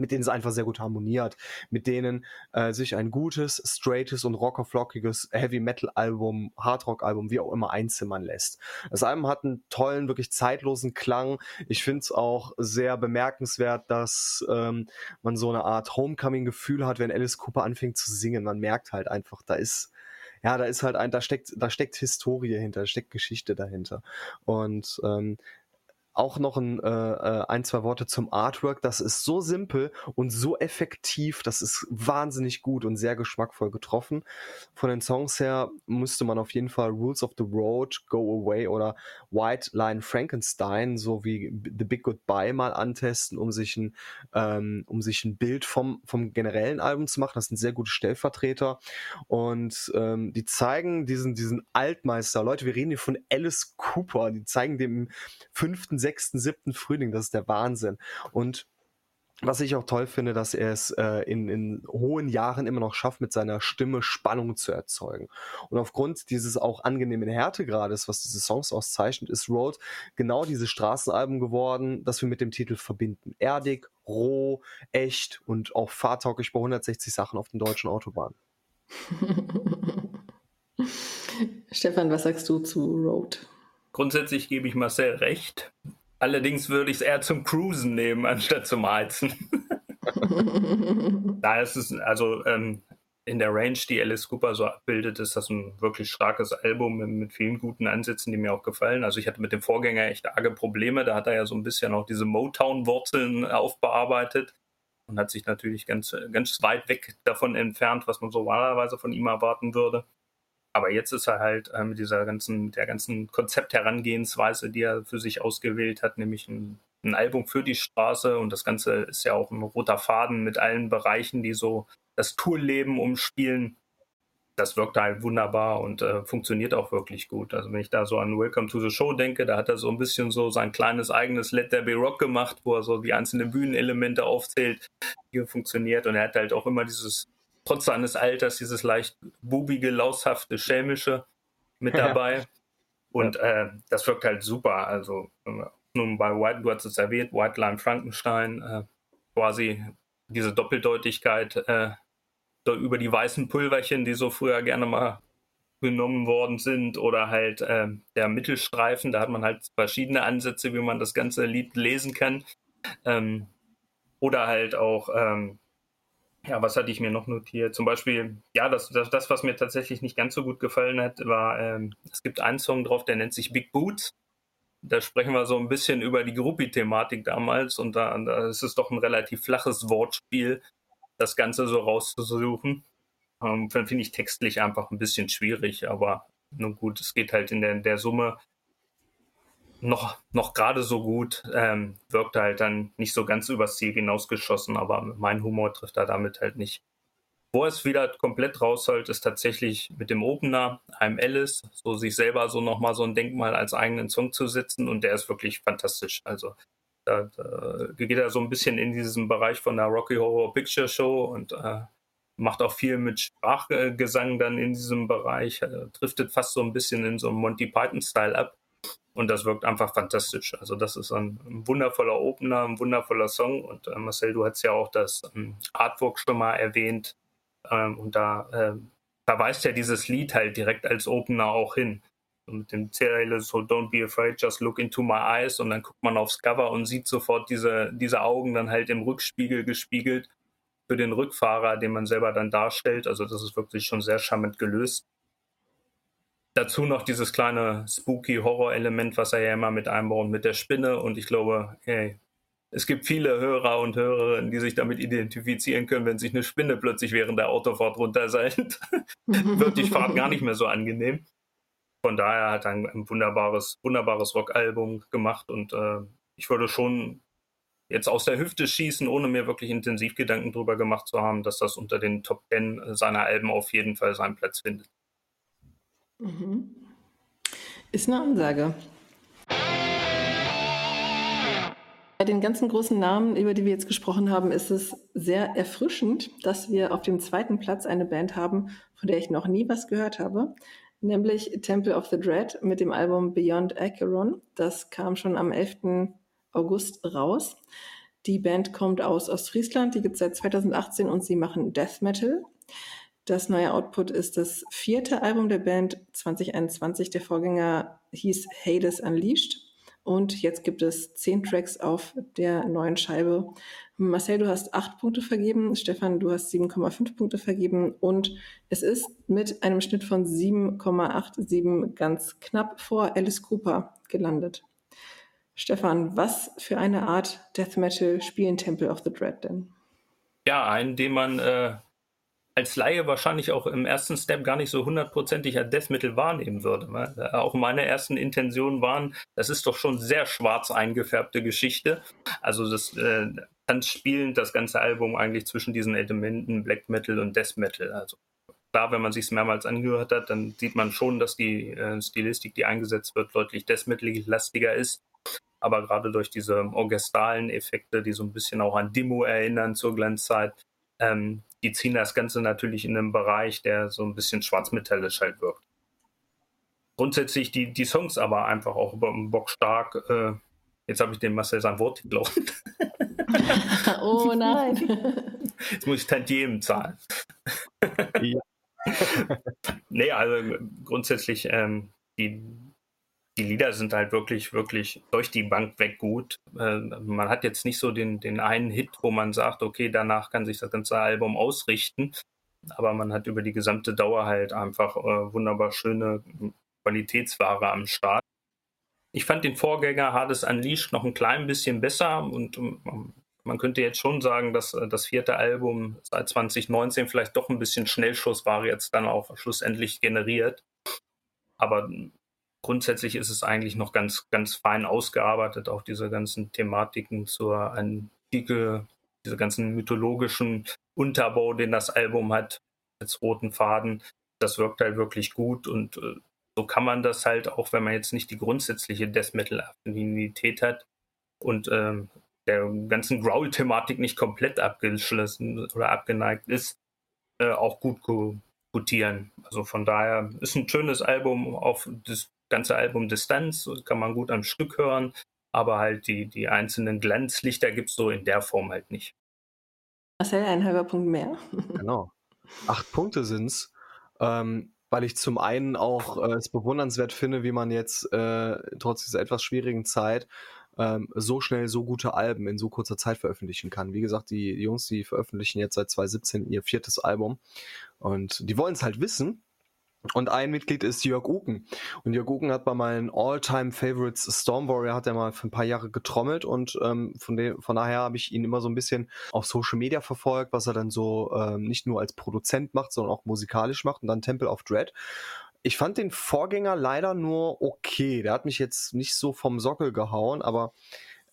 mit denen es einfach sehr gut harmoniert, mit denen äh, sich ein gutes, straightes und rockerflockiges Heavy Metal Album, Hardrock Album, wie auch immer einzimmern lässt. Das Album hat einen tollen, wirklich zeitlosen Klang. Ich finde es auch sehr bemerkenswert, dass ähm, man so eine Art Homecoming-Gefühl hat, wenn Alice Cooper anfängt zu singen. Man merkt halt einfach, da ist ja, da ist halt ein, da steckt, da steckt Historie hinter, da steckt Geschichte dahinter. Und ähm, auch noch ein, äh, äh, ein, zwei Worte zum Artwork. Das ist so simpel und so effektiv. Das ist wahnsinnig gut und sehr geschmackvoll getroffen. Von den Songs her müsste man auf jeden Fall Rules of the Road, Go Away oder White Line Frankenstein sowie The Big Goodbye mal antesten, um sich ein, ähm, um sich ein Bild vom, vom generellen Album zu machen. Das sind sehr gute Stellvertreter und ähm, die zeigen diesen, diesen Altmeister. Leute, wir reden hier von Alice Cooper. Die zeigen dem fünften, sechsten, siebten Frühling. Das ist der Wahnsinn. Und was ich auch toll finde, dass er es äh, in, in hohen Jahren immer noch schafft, mit seiner Stimme Spannung zu erzeugen. Und aufgrund dieses auch angenehmen Härtegrades, was diese Songs auszeichnet, ist Road genau dieses Straßenalbum geworden, das wir mit dem Titel verbinden. Erdig, roh, echt und auch fahrtauglich bei 160 Sachen auf den deutschen Autobahnen. [laughs] Stefan, was sagst du zu Road? Grundsätzlich gebe ich Marcel recht. Allerdings würde ich es eher zum Cruisen nehmen, anstatt zum Heizen. [laughs] da ist es, also ähm, in der Range, die Alice Cooper so abbildet, ist das ein wirklich starkes Album mit, vielen guten Ansätzen, die mir auch gefallen. Also ich hatte mit dem Vorgänger echt arge Probleme. Da hat er ja so ein bisschen auch diese Motown-Wurzeln aufbearbeitet und hat sich natürlich ganz, ganz weit weg davon entfernt, was man so normalerweise von ihm erwarten würde. Aber jetzt ist er halt äh, mit dieser ganzen, der ganzen Konzeptherangehensweise, die er für sich ausgewählt hat, nämlich ein ein Album für die Straße und das Ganze ist ja auch ein roter Faden mit allen Bereichen, die so das Tourleben umspielen. Das wirkt halt wunderbar und äh, funktioniert auch wirklich gut. Also wenn ich da so an Welcome to the Show denke, da hat er so ein bisschen so sein kleines eigenes Let There Be Rock gemacht, wo er so die einzelnen Bühnenelemente aufzählt, die funktioniert. Und er hat halt auch immer dieses, trotz seines Alters, dieses leicht bubige, laushafte, schelmische mit dabei. Und äh, das wirkt halt super. Also nun bei White, du hast es erwähnt, White Line Frankenstein, äh, quasi diese Doppeldeutigkeit äh, über die weißen Pulverchen, die so früher gerne mal genommen worden sind, oder halt äh, der Mittelstreifen, da hat man halt verschiedene Ansätze, wie man das ganze Lied lesen kann. Ähm, oder halt auch, ähm, ja, was hatte ich mir noch notiert? Zum Beispiel, ja, das, das, das was mir tatsächlich nicht ganz so gut gefallen hat, war, ähm, es gibt einen Song drauf, der nennt sich Big Boots da sprechen wir so ein bisschen über die Gruppi-Thematik damals und da, da, ist es doch ein relativ flaches Wortspiel, das Ganze so rauszusuchen. Ähm, Finde ich textlich einfach ein bisschen schwierig, aber nun gut, es geht halt in der, in der Summe noch, noch gerade so gut, ähm, wirkt halt dann nicht so ganz übers Ziel hinausgeschossen, aber mein Humor trifft da damit halt nicht. Wo es wieder komplett rausholt, ist tatsächlich mit dem Opener, I'm Alice, so sich selber so nochmal so ein Denkmal als eigenen Song zu setzen und der ist wirklich fantastisch. Also da, da geht er so ein bisschen in diesen Bereich von der Rocky Horror Picture Show und äh, macht auch viel mit Sprachgesang dann in diesem Bereich, äh, driftet fast so ein bisschen in so einem Monty Python-Style ab. Und das wirkt einfach fantastisch. Also das ist ein, wundervoller Opener, ein wundervoller Song. Und äh, Marcel, du hast ja auch das ähm, Artwork schon mal erwähnt. Ähm, und da ähm, verweist ja dieses Lied halt direkt als Opener auch hin. Und mit dem Zeile so Don't be afraid, just look into my eyes. Und dann guckt man aufs Cover und sieht sofort diese, diese Augen dann halt im Rückspiegel gespiegelt für den Rückfahrer, den man selber dann darstellt. Also das ist wirklich schon sehr charmant gelöst. Dazu noch dieses kleine spooky Horror-Element, was er ja immer mit einbaut mit der Spinne. Und ich glaube, hey, es gibt viele Hörer und Hörerinnen, die sich damit identifizieren können, wenn sich eine Spinne plötzlich während der Autofahrt runterseilt. [laughs] wird die Fahrt gar nicht mehr so angenehm. Von daher hat er ein, wunderbares, wunderbares Rockalbum gemacht und äh, ich würde schon jetzt aus der Hüfte schießen, ohne mir wirklich intensiv Gedanken darüber gemacht zu haben, dass das unter den Top Ten seiner Alben auf jeden Fall seinen Platz findet. Mhm. Ist eine Ansage. Bei den ganzen großen Namen, über die wir jetzt gesprochen haben, ist es sehr erfrischend, dass wir auf dem zweiten Platz eine Band haben, von der ich noch nie was gehört habe, nämlich Temple of the Dread mit dem Album Beyond Acheron. Das kam schon am 11. August raus. Die Band kommt aus Ostfriesland, die gibt es seit 2018 und sie machen Death Metal. Das neue Output ist das vierte Album der Band 2021. Der Vorgänger hieß Hades Unleashed. Und jetzt gibt es zehn Tracks auf der neuen Scheibe. Marcel, du hast acht Punkte vergeben. Stefan, du hast 7,5 Punkte vergeben. Und es ist mit einem Schnitt von 7,87 ganz knapp vor Alice Cooper gelandet. Stefan, was für eine Art Death Metal spielen Temple of the Dread denn? Ja, einen, den man äh, als Laie wahrscheinlich auch im ersten Step gar nicht so hundertprozentig als Death Metal wahrnehmen würde. Ne? Auch meine ersten Intentionen waren, das ist doch schon sehr schwarz eingefärbte Geschichte. Also das äh, spielen das ganze Album eigentlich zwischen diesen Elementen Black Metal und Death Metal. Also klar, wenn man sich es mehrmals angehört hat, dann sieht man schon, dass die äh, Stilistik, die eingesetzt wird, deutlich Death Metal-lastiger ist. Aber gerade durch diese orchestralen Effekte, die so ein bisschen auch an Demo erinnern zur Glanzzeit, ähm, die ziehen das Ganze natürlich in einen Bereich, der so ein bisschen schwarzmetallisch halt wirkt. Grundsätzlich die, die Songs aber einfach auch bockstark. Äh, jetzt habe ich dem Marcel sein Wort geglaubt. [laughs] oh nein. [laughs] Jetzt muss ich Tantiemen zahlen. ja. [laughs] nee, also grundsätzlich ähm, die, die Lieder sind halt wirklich, wirklich durch die Bank weg gut. Äh, man hat jetzt nicht so den, den einen Hit, wo man sagt, okay, danach kann sich das ganze Album ausrichten. Aber man hat über die gesamte Dauer halt einfach äh, wunderbar schöne Qualitätsware am Start. Ich fand den Vorgänger Hades Unleashed noch ein klein bisschen besser und ähm, man könnte jetzt schon sagen, dass äh, das vierte Album seit 2019 vielleicht doch ein bisschen Schnellschuss war, jetzt dann auch schlussendlich generiert. Aber grundsätzlich ist es eigentlich noch ganz, ganz fein ausgearbeitet, auch diese ganzen Thematiken zur Antike, diese ganzen mythologischen Unterbau, den das Album hat, als roten Faden. Das wirkt halt wirklich gut und äh, so kann man das halt auch, wenn man jetzt nicht die grundsätzliche Death Metal Affinität hat und ähm, der ganzen Growl-Thematik nicht komplett abgeschlossen oder abgeneigt ist, äh, auch gut gutieren. Also von daher ist ein schönes Album auf das ganze Album Distanz, kann man gut am Stück hören, aber halt die, die einzelnen Glanzlichter gibt es so in der Form halt nicht. Marcel, ein halber Punkt mehr. [laughs] genau. Acht Punkte sind's. Ähm, weil ich zum einen auch äh, es bewundernswert finde, wie man jetzt äh, trotz dieser etwas schwierigen Zeit ähm, so schnell so gute Alben in so kurzer Zeit veröffentlichen kann. Wie gesagt, die Jungs, die veröffentlichen jetzt seit 2017 ihr viertes Album und die wollen es halt wissen und ein Mitglied ist Jörg Uken. Und Jörg Uken hat bei meinen All-Time-Favorites Storm Warrior hat er mal für ein paar Jahre getrommelt und ähm, von, dem, von daher habe ich ihn immer so ein bisschen auf Social Media verfolgt, was er dann so ähm, nicht nur als Produzent macht, sondern auch musikalisch macht und dann Temple of Dread. Ich fand den Vorgänger leider nur okay. Der hat mich jetzt nicht so vom Sockel gehauen, aber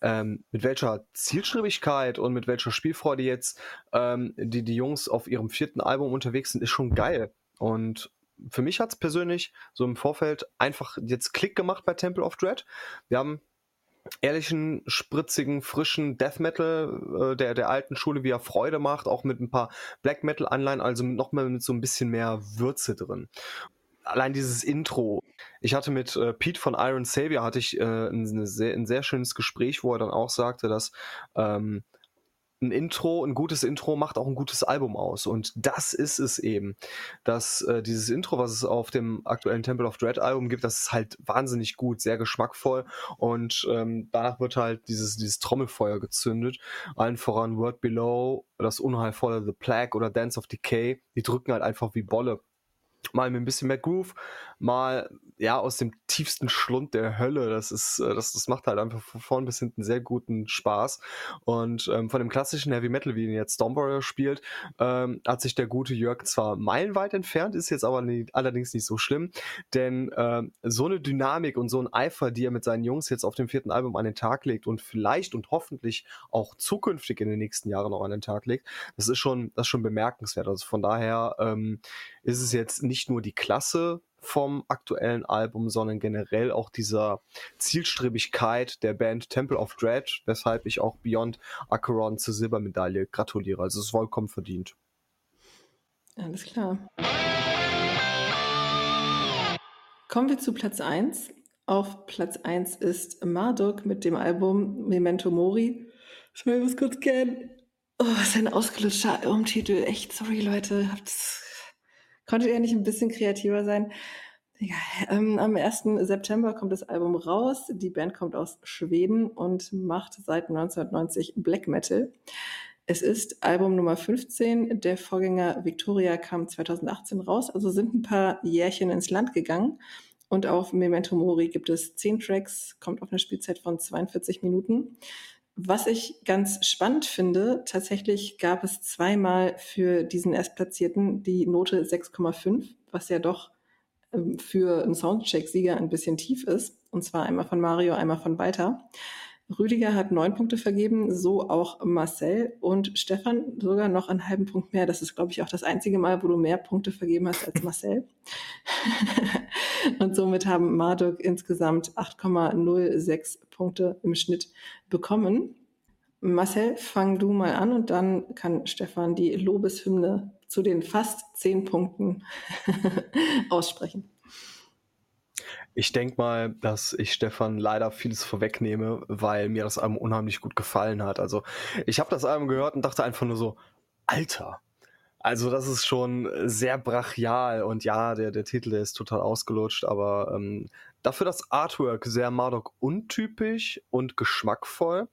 ähm, mit welcher Zielstrebigkeit und mit welcher Spielfreude jetzt ähm, die, die Jungs auf ihrem vierten Album unterwegs sind, ist schon geil. Und für mich hat es persönlich so im Vorfeld einfach jetzt Klick gemacht bei Temple of Dread. Wir haben ehrlichen, spritzigen, frischen Death Metal äh, der, der alten Schule, wie er Freude macht, auch mit ein paar Black Metal Anleihen, also nochmal mit so ein bisschen mehr Würze drin. Allein dieses Intro. Ich hatte mit äh, Pete von Iron Savior hatte ich äh, ein, sehr, ein sehr schönes Gespräch, wo er dann auch sagte, dass ähm, ein Intro, ein gutes Intro macht auch ein gutes Album aus. Und das ist es eben. Dass äh, dieses Intro, was es auf dem aktuellen Temple of Dread Album gibt, das ist halt wahnsinnig gut, sehr geschmackvoll. Und ähm, danach wird halt dieses, dieses Trommelfeuer gezündet. Allen voran Word Below, das unheilvolle The Plague oder Dance of Decay. Die drücken halt einfach wie Bolle mal mit ein bisschen mehr Groove, mal ja aus dem tiefsten Schlund der Hölle. Das ist, äh, das, das macht halt einfach von vorn bis hinten sehr guten Spaß. Und ähm, von dem klassischen Heavy Metal, wie ihn jetzt Storm spielt, ähm, hat sich der gute Jörg zwar meilenweit entfernt, ist jetzt aber nie, allerdings nicht so schlimm, denn ähm, so eine Dynamik und so ein Eifer, die er mit seinen Jungs jetzt auf dem vierten Album an den Tag legt und vielleicht und hoffentlich auch zukünftig in den nächsten Jahren noch an den Tag legt, das ist schon, das ist schon bemerkenswert. Also von daher ähm, ist es jetzt nicht nur die Klasse vom aktuellen Album, sondern generell auch dieser Zielstrebigkeit der Band Temple of Dread, weshalb ich auch Beyond Acheron zur Silbermedaille gratuliere. Also es ist vollkommen verdient. Alles klar. Kommen wir zu Platz 1. Auf Platz 1 ist Marduk mit dem Album Memento Mori. Ich muss kurz kennen. Oh, ist ein ausgelutschter Albumtitel. Echt, sorry Leute, habt's Konntet ihr nicht ein bisschen kreativer sein? Ja, ähm, am 1. September kommt das Album raus. Die Band kommt aus Schweden und macht seit 1990 Black Metal. Es ist Album Nummer 15. Der Vorgänger Victoria kam 2018 raus, also sind ein paar Jährchen ins Land gegangen. Und auf Memento Mori gibt es 10 Tracks, kommt auf eine Spielzeit von 42 Minuten. Was ich ganz spannend finde, tatsächlich gab es zweimal für diesen Erstplatzierten die Note 6,5, was ja doch ähm, für einen Soundcheck-Sieger ein bisschen tief ist. Und zwar einmal von Mario, einmal von Walter. Rüdiger hat neun Punkte vergeben, so auch Marcel und Stefan sogar noch einen halben Punkt mehr. Das ist, glaube ich, auch das einzige Mal, wo du mehr Punkte vergeben hast als Marcel. [laughs] und somit haben Marduk insgesamt 8,06 Punkte im Schnitt bekommen. Marcel, fang du mal an und dann kann Stefan die Lobeshymne zu den fast zehn Punkten [laughs] aussprechen. Ich denke mal, dass ich Stefan leider vieles vorwegnehme, weil mir das Album unheimlich gut gefallen hat. Also ich habe das Album gehört und dachte einfach nur so, Alter, also das ist schon sehr brachial und ja, der, der Titel ist total ausgelutscht, aber ähm, dafür das Artwork sehr Marduk untypisch und geschmackvoll.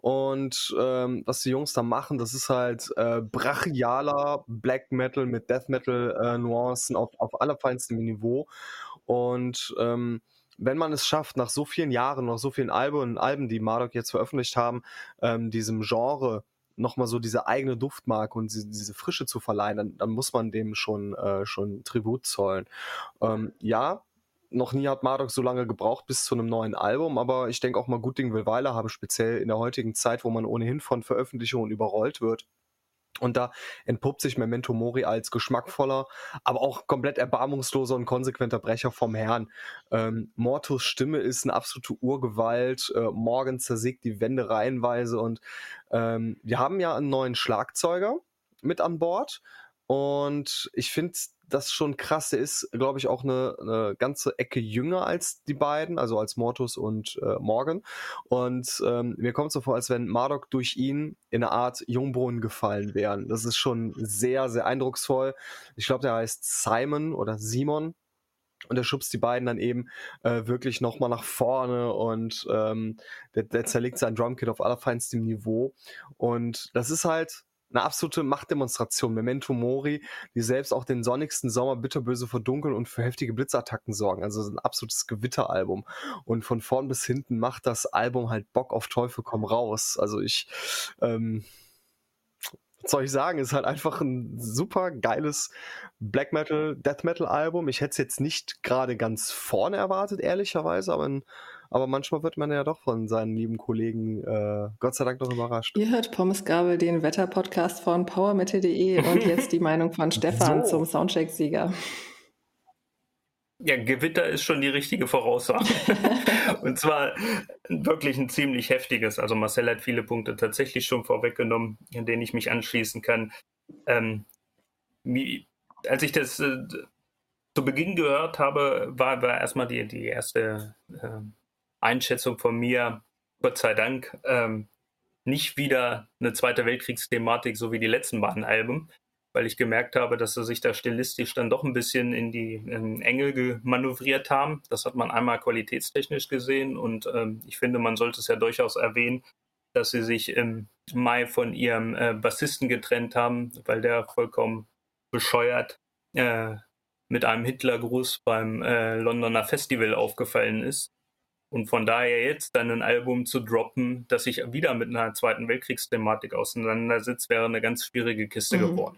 Und ähm, was die Jungs da machen, das ist halt äh, brachialer Black Metal mit Death Metal äh, Nuancen auf, auf allerfeinstem Niveau. Und ähm, wenn man es schafft, nach so vielen Jahren, nach so vielen Alben, Alben die Marduk jetzt veröffentlicht haben, ähm, diesem Genre nochmal so diese eigene Duftmarke und diese, diese Frische zu verleihen, dann, dann muss man dem schon, äh, schon Tribut zollen. Ähm, ja, noch nie hat Marduk so lange gebraucht bis zu einem neuen Album, aber ich denke auch mal, gut Ding will Weile haben, speziell in der heutigen Zeit, wo man ohnehin von Veröffentlichungen überrollt wird. Und da entpuppt sich Memento Mori als geschmackvoller, aber auch komplett erbarmungsloser und konsequenter Brecher vom Herrn. Ähm, Mortus Stimme ist eine absolute Urgewalt. Äh, Morgan zersägt die Wände reihenweise und ähm, wir haben ja einen neuen Schlagzeuger mit an Bord. Und ich finde das schon krass. Der ist, glaube ich, auch eine, eine, ganze Ecke jünger als die beiden, also als Mortus und äh, Morgan. Und ähm, mir kommt es so vor, als wenn Mardok durch ihn in eine Art Jungbrunnen gefallen wären. Das ist schon sehr, sehr eindrucksvoll. Ich glaube, der heißt Simon oder Simon. Und er schubst die beiden dann eben äh, wirklich nochmal nach vorne und ähm, der, der zerlegt sein Drumkit auf allerfeinstem Niveau. Und das ist halt eine absolute Machtdemonstration. Memento Mori, die selbst auch den sonnigsten Sommer bitterböse verdunkeln und für heftige Blitzattacken sorgen. Also ein absolutes Gewitteralbum. Und von vorn bis hinten macht das Album halt Bock auf Teufel komm raus. Also ich, ähm, was soll ich sagen, ist halt einfach ein super geiles Black Metal, Death Metal Album. Ich hätte es jetzt nicht gerade ganz vorne erwartet, ehrlicherweise, aber ein aber manchmal wird man ja doch von seinen lieben Kollegen äh, Gott sei Dank noch überrascht. Ihr hört Pommes Gabel, den Wetterpodcast von powermetal.de [laughs] und jetzt die Meinung von Stefan so. zum Soundcheck-Sieger. Ja, Gewitter ist schon die richtige Voraussage. [laughs] und zwar wirklich ein ziemlich heftiges. Also Marcel hat viele Punkte tatsächlich schon vorweggenommen, in denen ich mich anschließen kann. Ähm, wie, als ich das äh, zu Beginn gehört habe, war, war erstmal die, die erste äh, Einschätzung von mir, Gott sei Dank, ähm, nicht wieder eine Zweite Weltkriegsthematik, so wie die letzten beiden Alben, weil ich gemerkt habe, dass sie sich da stilistisch dann doch ein bisschen in die in Engel manövriert haben. Das hat man einmal qualitätstechnisch gesehen und ähm, ich finde, man sollte es ja durchaus erwähnen, dass sie sich im Mai von ihrem äh, Bassisten getrennt haben, weil der vollkommen bescheuert äh, mit einem Hitlergruß beim äh, Londoner Festival aufgefallen ist und von daher jetzt dann ein Album zu droppen, das sich wieder mit einer Zweiten Weltkriegsthematik auseinandersetzt, wäre eine ganz schwierige Kiste mhm. geworden.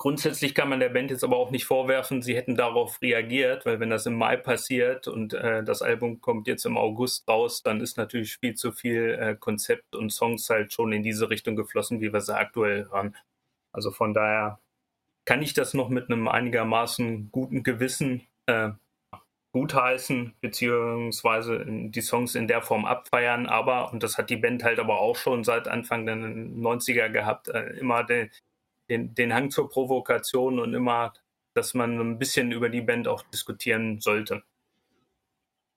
Grundsätzlich kann man der Band jetzt aber auch nicht vorwerfen, sie hätten darauf reagiert, weil wenn das im Mai passiert und äh, das Album kommt jetzt im August raus, dann ist natürlich viel zu viel äh, Konzept und Songs halt schon in diese Richtung geflossen, wie wir sie aktuell hören. Also von daher kann ich das noch mit einem einigermaßen guten Gewissen äh, gutheißen, beziehungsweise die Songs in der Form abfeiern, aber, und das hat die Band halt aber auch schon seit Anfang der 90er gehabt, äh, immer den, den, den Hang zur Provokation und immer, dass man ein bisschen über die Band auch diskutieren sollte.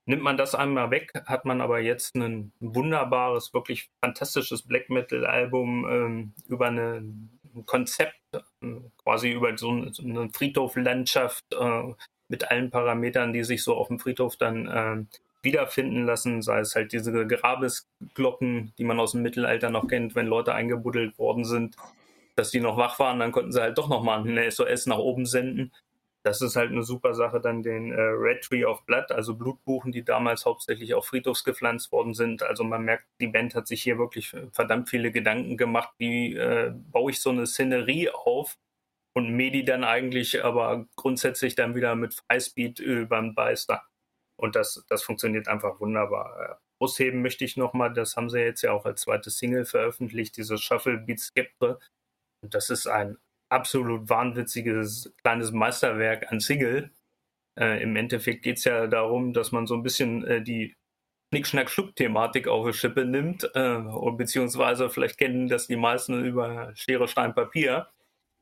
Nimmt man das einmal weg, hat man aber jetzt ein wunderbares, wirklich fantastisches Black Metal-Album ähm, über eine, ein Konzept, äh, quasi über so, eine Friedhoflandschaft, äh, mit allen Parametern, die sich so auf dem Friedhof dann äh, wiederfinden lassen, sei es halt diese Grabesglocken, die man aus dem Mittelalter noch kennt, wenn Leute eingebuddelt worden sind, dass die noch wach waren, dann konnten sie halt doch nochmal eine SOS nach oben senden. Das ist halt eine super Sache, dann den äh, Red Tree of Blood, also Blutbuchen, die damals hauptsächlich auf Friedhofs gepflanzt worden sind. Also man merkt, die Band hat sich hier wirklich verdammt viele Gedanken gemacht, wie äh, baue ich so eine Szenerie auf, und Medi dann eigentlich aber grundsätzlich dann wieder mit Freispeed über den Beister. Und das, das funktioniert einfach wunderbar. Ausheben möchte ich nochmal, das haben sie jetzt ja auch als zweites Single veröffentlicht, dieses Shuffle Beat Skeptre. Und das ist ein absolut wahnwitziges kleines Meisterwerk an Single. Äh, Im Endeffekt geht es ja darum, dass man so ein bisschen äh, die Schnick-Schnack-Schluck-Thematik auf die Schippe nimmt, äh, beziehungsweise vielleicht kennen das die meisten über Schere, Stein, Papier.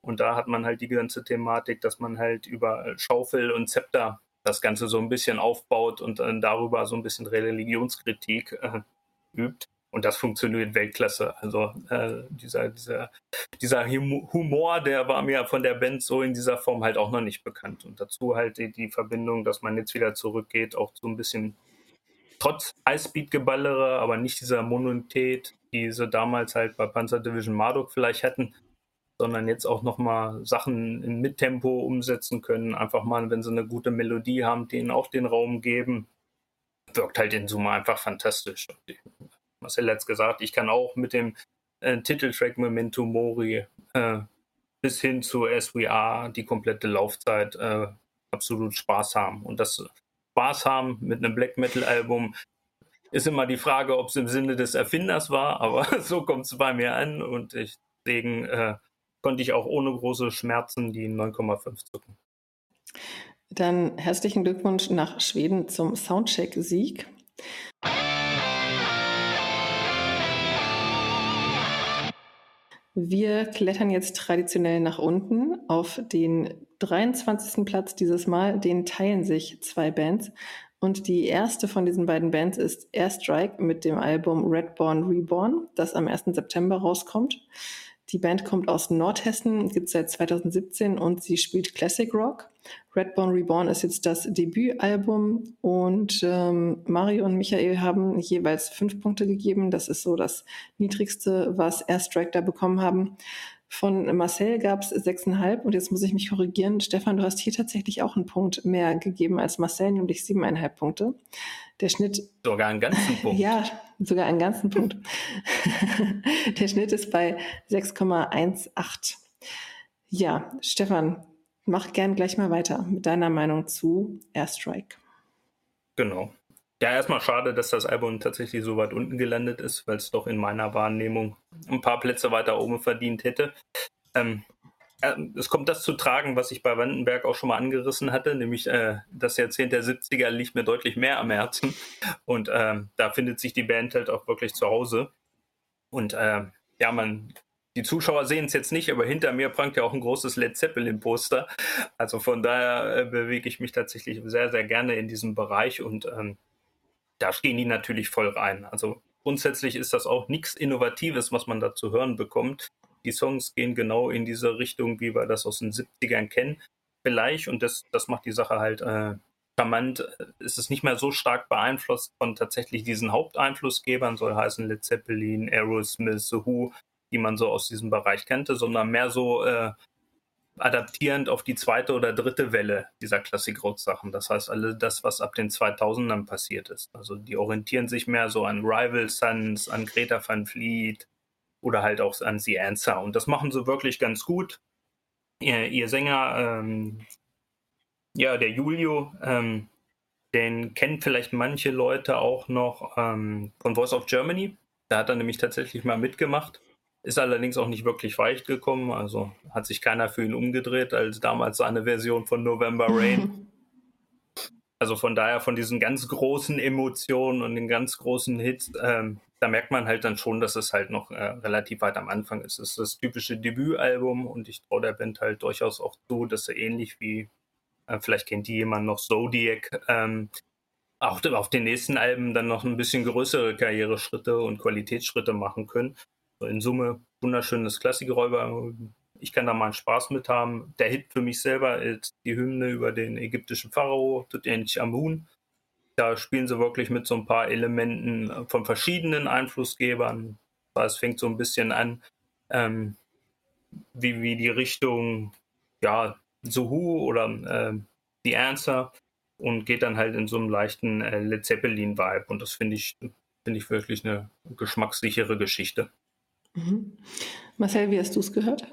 Und da hat man halt die ganze Thematik, dass man halt über Schaufel und Zepter das Ganze so ein bisschen aufbaut und dann darüber so ein bisschen Religionskritik äh, übt. Und das funktioniert Weltklasse. Also äh, dieser, dieser, dieser Humor, der war mir von der Band so in dieser Form halt auch noch nicht bekannt. Und dazu halt die, die Verbindung, dass man jetzt wieder zurückgeht, auch so ein bisschen trotz Highspeed-Geballere, aber nicht dieser Monotät, die sie damals halt bei Panzer Division Marduk vielleicht hatten, sondern jetzt auch nochmal Sachen im Mittempo umsetzen können. Einfach mal, wenn sie eine gute Melodie haben, denen auch den Raum geben. Wirkt halt in Summe einfach fantastisch. Marcel hat es gesagt, ich kann auch mit dem äh, Titeltrack Memento Mori äh, bis hin zu As die komplette Laufzeit äh, absolut Spaß haben. Und das Spaß haben mit einem Black Metal Album. Ist immer die Frage, ob es im Sinne des Erfinders war, aber [laughs] so kommt es bei mir an und ich, deswegen äh, konnte ich auch ohne große Schmerzen die 9,5 zucken. Dann herzlichen Glückwunsch nach Schweden zum Soundcheck-Sieg. Wir klettern jetzt traditionell nach unten auf den 23. Platz dieses Mal. Den teilen sich zwei Bands. Und die erste von diesen beiden Bands ist Airstrike mit dem Album Redborn Reborn, das am 1. September rauskommt. Die Band kommt aus Nordhessen, gibt es seit 2017 und sie spielt Classic Rock. Redborn Reborn ist jetzt das Debütalbum und ähm, Mario und Michael haben jeweils fünf Punkte gegeben. Das ist so das niedrigste, was Airstrike da bekommen haben. Von Marcel gab es sechseinhalb und jetzt muss ich mich korrigieren. Stefan, du hast hier tatsächlich auch einen Punkt mehr gegeben als Marcel, nämlich siebeneinhalb Punkte. Der Schnitt. Sogar einen ganzen [laughs] Punkt. ja, sogar einen ganzen Punkt. [laughs] Der Schnitt ist bei 6,18. Ja, Stefan, mach gern gleich mal weiter mit deiner Meinung zu Airstrike. Genau. Ja, erstmal schade, dass das Album tatsächlich so weit unten gelandet ist, weil es doch in meiner Wahrnehmung ein paar Plätze weiter oben verdient hätte. Ähm, äh, es kommt das zu tragen, was ich bei Vandenberg auch schon mal angerissen hatte, nämlich äh, das Jahrzehnt der 70er liegt mir deutlich mehr am Herzen. Und äh, da findet sich die Band halt auch wirklich zu Hause. Und äh, ja, man, die Zuschauer sehen es jetzt nicht, aber hinter mir prangt ja auch ein großes Led Zeppelin-Poster. Also von daher äh, bewege ich mich tatsächlich sehr, sehr gerne in diesem Bereich und ähm, da stehen die natürlich voll rein. Also grundsätzlich ist das auch nichts Innovatives, was man da zu hören bekommt. Die Songs gehen genau in diese Richtung, wie wir das aus den 70ern kennen. Vielleicht, und das, das macht die Sache halt äh, charmant, ist es nicht mehr so stark beeinflusst von tatsächlich diesen Haupteinflussgebern, soll heißen Led Zeppelin, Aerosmith, The Who, die man so aus diesem Bereich kannte, sondern mehr so äh, adaptierend auf die zweite oder dritte Welle dieser Klassik-Rock-Sachen. Das heißt, alles das, was ab den 2000ern passiert ist. Also die orientieren sich mehr so an Rival Sons, an Greta Van Fleet oder halt auch an The Answer. Und das machen sie wirklich ganz gut. Ihr, ihr Sänger, ähm, ja, der Julio, ähm, den kennen vielleicht manche Leute auch noch ähm, von Voice of Germany. Da hat er nämlich tatsächlich mal mitgemacht. Ist allerdings auch nicht wirklich weit gekommen, also hat sich keiner für ihn umgedreht, als damals seine Version von November Rain. [laughs] also von daher, von diesen ganz großen Emotionen und den ganz großen Hits, ähm, da merkt man halt dann schon, dass es halt noch äh, relativ weit am Anfang ist. Es ist das typische Debütalbum und ich traue der Band halt durchaus auch zu, dass sie ähnlich wie, äh, vielleicht kennt die jemand noch, Zodiac, ähm, auch auf den nächsten Alben dann noch ein bisschen größere Karriereschritte und Qualitätsschritte machen können in Summe wunderschönes Klassikräuber. Ich kann da mal einen Spaß mit haben. Der Hit für mich selber ist die Hymne über den ägyptischen Pharao, Tutanch Amun. Da spielen sie wirklich mit so ein paar Elementen von verschiedenen Einflussgebern. Es fängt so ein bisschen an, ähm, wie, wie die Richtung, ja, Suhu oder äh, The Answer und geht dann halt in so einem leichten äh, Led Zeppelin-Vibe. Und das finde ich, finde ich wirklich eine geschmackssichere Geschichte. Mhm. Marcel, wie hast du es gehört?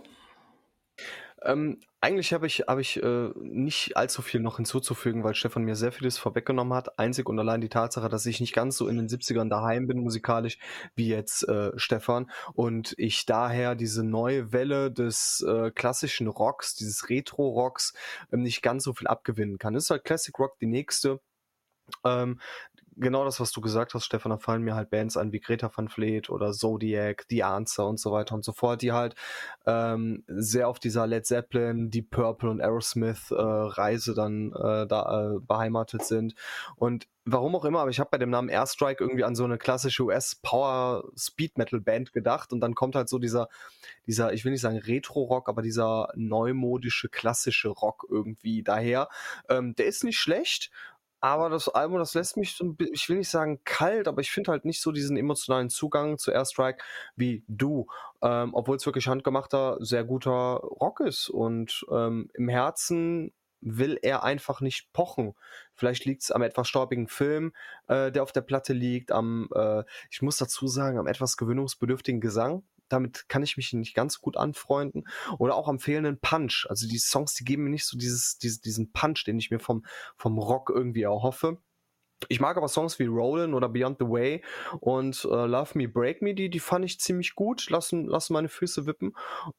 Ähm, eigentlich habe ich, hab ich äh, nicht allzu viel noch hinzuzufügen, weil Stefan mir sehr vieles vorweggenommen hat. Einzig und allein die Tatsache, dass ich nicht ganz so in den 70ern daheim bin musikalisch wie jetzt äh, Stefan und ich daher diese neue Welle des äh, klassischen Rocks, dieses Retro-Rocks ähm, nicht ganz so viel abgewinnen kann. Das ist halt Classic Rock die nächste. Ähm, genau das, was du gesagt hast, Stefan, da fallen mir halt Bands an wie Greta Van Fleet oder Zodiac, The Answer und so weiter und so fort, die halt ähm, sehr auf dieser Led Zeppelin, Deep Purple und Aerosmith äh, Reise dann äh, da äh, beheimatet sind. Und warum auch immer, aber ich habe bei dem Namen Airstrike irgendwie an so eine klassische US Power Speed Metal Band gedacht und dann kommt halt so dieser, dieser, ich will nicht sagen Retro-Rock, aber dieser neumodische klassische Rock irgendwie daher. Ähm, der ist nicht schlecht aber das Album, das lässt mich so ich will nicht sagen kalt, aber ich finde halt nicht so diesen emotionalen Zugang zu Airstrike wie du. Ähm, Obwohl es wirklich handgemachter, sehr guter Rock ist. Und ähm, im Herzen will er einfach nicht pochen. Vielleicht liegt es am etwas staubigen Film, äh, der auf der Platte liegt, am, äh, ich muss dazu sagen, am etwas gewöhnungsbedürftigen Gesang damit kann ich mich nicht ganz gut anfreunden. Oder auch am fehlenden Punch. Also die Songs, die geben mir nicht so dieses, dieses, diesen Punch, den ich mir vom, vom Rock irgendwie erhoffe. Ich mag aber Songs wie Rollin' oder Beyond the Way und äh, Love Me, Break Me, die, die fand ich ziemlich gut, lassen, lassen meine Füße wippen.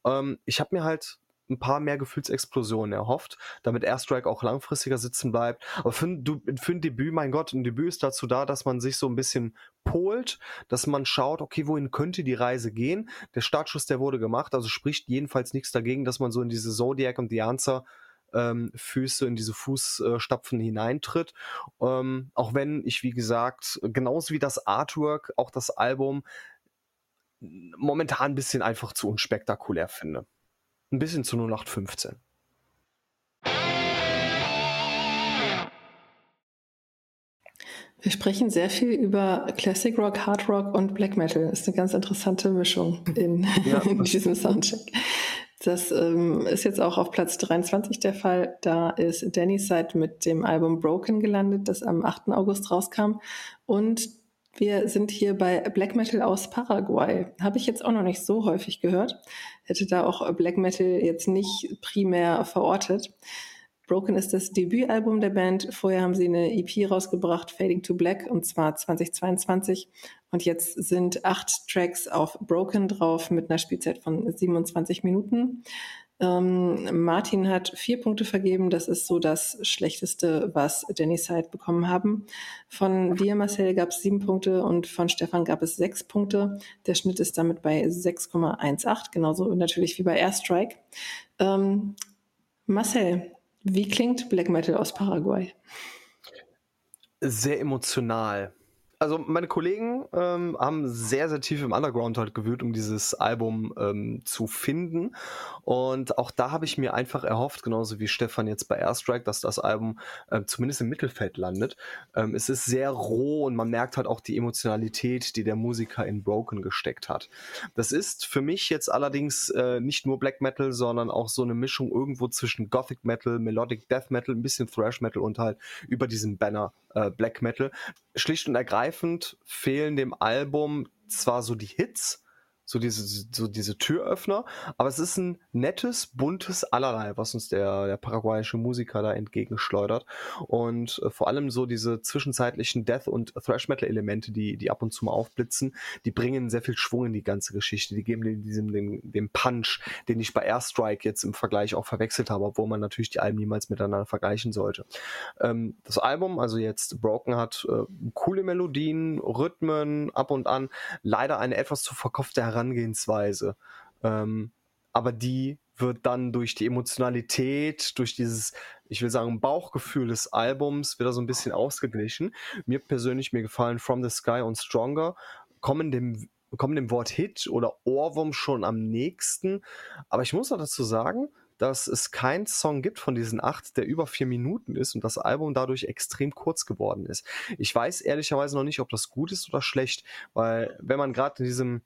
Ähm, ich habe mir halt ein paar mehr Gefühlsexplosionen erhofft, damit Airstrike auch langfristiger sitzen bleibt. Aber für ein, für ein Debüt, mein Gott, ein Debüt ist dazu da, dass man sich so ein bisschen polt, dass man schaut, okay, wohin könnte die Reise gehen. Der Startschuss, der wurde gemacht, also spricht jedenfalls nichts dagegen, dass man so in diese Zodiac und The Answer ähm, Füße in diese Fußstapfen hineintritt. Ähm, auch wenn ich, wie gesagt, genauso wie das Artwork, auch das Album momentan ein bisschen einfach zu unspektakulär finde ein bisschen zu 0815. Wir sprechen sehr viel über Classic Rock, Hard Rock und Black Metal. Das ist eine ganz interessante Mischung in, ja. [laughs] in diesem Soundcheck. Das ähm, ist jetzt auch auf Platz 23 der Fall. Da ist Danny Side mit dem Album Broken gelandet, das am 8. August rauskam. Und wir sind hier bei Black Metal aus Paraguay. Habe ich jetzt auch noch nicht so häufig gehört. Hätte da auch Black Metal jetzt nicht primär verortet. Broken ist das Debütalbum der Band. Vorher haben sie eine EP rausgebracht, Fading to Black, und zwar 2022. Und jetzt sind acht Tracks auf Broken drauf mit einer Spielzeit von 27 Minuten. Ähm, Martin hat vier Punkte vergeben. Das ist so das Schlechteste, was Danny Side bekommen haben. Von dir, Marcel, gab es sieben Punkte und von Stefan gab es sechs Punkte. Der Schnitt ist damit bei 6,18, genauso natürlich wie bei Airstrike. Ähm, Marcel, wie klingt Black Metal aus Paraguay? Sehr emotional also meine Kollegen ähm, haben sehr, sehr tief im Underground halt gewühlt, um dieses Album ähm, zu finden. Und auch da habe ich mir einfach erhofft, genauso wie Stefan jetzt bei Airstrike, dass das Album äh, zumindest im Mittelfeld landet. Ähm, es ist sehr roh und man merkt halt auch die Emotionalität, die der Musiker in Broken gesteckt hat. Das ist für mich jetzt allerdings äh, nicht nur Black Metal, sondern auch so eine Mischung irgendwo zwischen Gothic Metal, Melodic Death Metal, ein bisschen Thrash Metal und halt über diesen Banner äh, Black Metal. Schlicht und ergreifend fehlen dem Album zwar so die Hits, so diese, so diese Türöffner. Aber es ist ein nettes, buntes Allerlei, was uns der, der paraguayische Musiker da entgegenschleudert. Und äh, vor allem so diese zwischenzeitlichen Death- und Thrash-Metal-Elemente, die, die ab und zu mal aufblitzen, die bringen sehr viel Schwung in die ganze Geschichte. Die geben dem, diesem, dem, dem Punch, den ich bei Airstrike jetzt im Vergleich auch verwechselt habe, obwohl man natürlich die Alben niemals miteinander vergleichen sollte. Ähm, das Album, also jetzt Broken, hat äh, coole Melodien, Rhythmen, ab und an, leider eine etwas zu verkopfte Herangehensweise Herangehensweise. Ähm, aber die wird dann durch die Emotionalität, durch dieses, ich will sagen, Bauchgefühl des Albums wieder so ein bisschen ausgeglichen. Mir persönlich, mir gefallen From the Sky und Stronger, kommen dem, kommen dem Wort Hit oder Ohrwurm schon am nächsten. Aber ich muss auch dazu sagen, dass es keinen Song gibt von diesen acht, der über vier Minuten ist und das Album dadurch extrem kurz geworden ist. Ich weiß ehrlicherweise noch nicht, ob das gut ist oder schlecht, weil wenn man gerade in diesem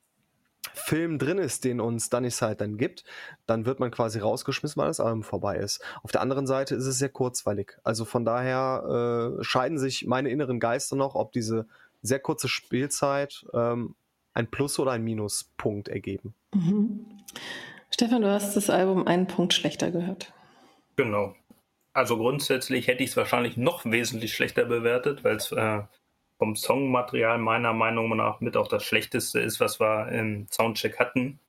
Film drin ist, den uns Dunny Side dann gibt, dann wird man quasi rausgeschmissen, weil das Album vorbei ist. Auf der anderen Seite ist es sehr kurzweilig. Also von daher äh, scheiden sich meine inneren Geister noch, ob diese sehr kurze Spielzeit ähm, ein Plus- oder ein Minuspunkt ergeben. Mhm. Stefan, du hast das Album einen Punkt schlechter gehört. Genau. Also grundsätzlich hätte ich es wahrscheinlich noch wesentlich schlechter bewertet, weil es äh, vom Songmaterial meiner Meinung nach mit auch das Schlechteste ist, was wir im Soundcheck hatten.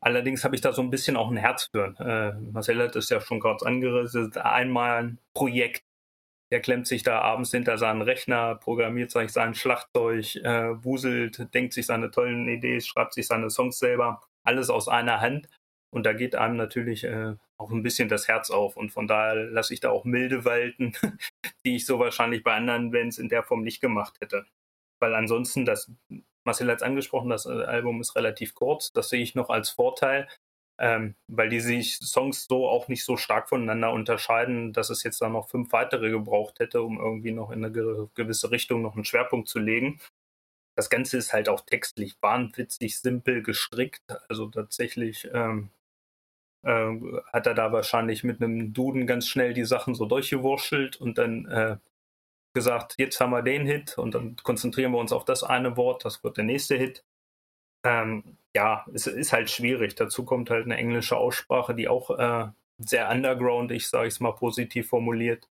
Allerdings habe ich da so ein bisschen auch ein Herz für. Äh, Marcel hat es ja schon kurz angerissen. Einmal ein Projekt. Der klemmt sich da abends hinter seinen Rechner, programmiert sich sein Schlagzeug, äh, wuselt, denkt sich seine tollen Ideen, schreibt sich seine Songs selber. Alles aus einer Hand. Und da geht einem natürlich äh, auch ein bisschen das Herz auf. Und von daher lasse ich da auch milde walten, [laughs] die ich so wahrscheinlich bei anderen Bands in der Form nicht gemacht hätte. Weil ansonsten, das, Marcel hat es angesprochen, das äh, Album ist relativ kurz. Das sehe ich noch als Vorteil, ähm, weil die sich Songs so auch nicht so stark voneinander unterscheiden, dass es jetzt da noch fünf weitere gebraucht hätte, um irgendwie noch in eine gewisse Richtung noch einen Schwerpunkt zu legen. Das Ganze ist halt auch textlich wahnwitzig simpel gestrickt. Also tatsächlich ähm, äh, hat er da wahrscheinlich mit einem Duden ganz schnell die Sachen so durchgewurschtelt und dann äh, gesagt, jetzt haben wir den Hit und dann konzentrieren wir uns auf das eine Wort, das wird der nächste Hit. Ähm, ja, es ist halt schwierig. Dazu kommt halt eine englische Aussprache, die auch äh, sehr underground, ich sage es mal positiv formuliert.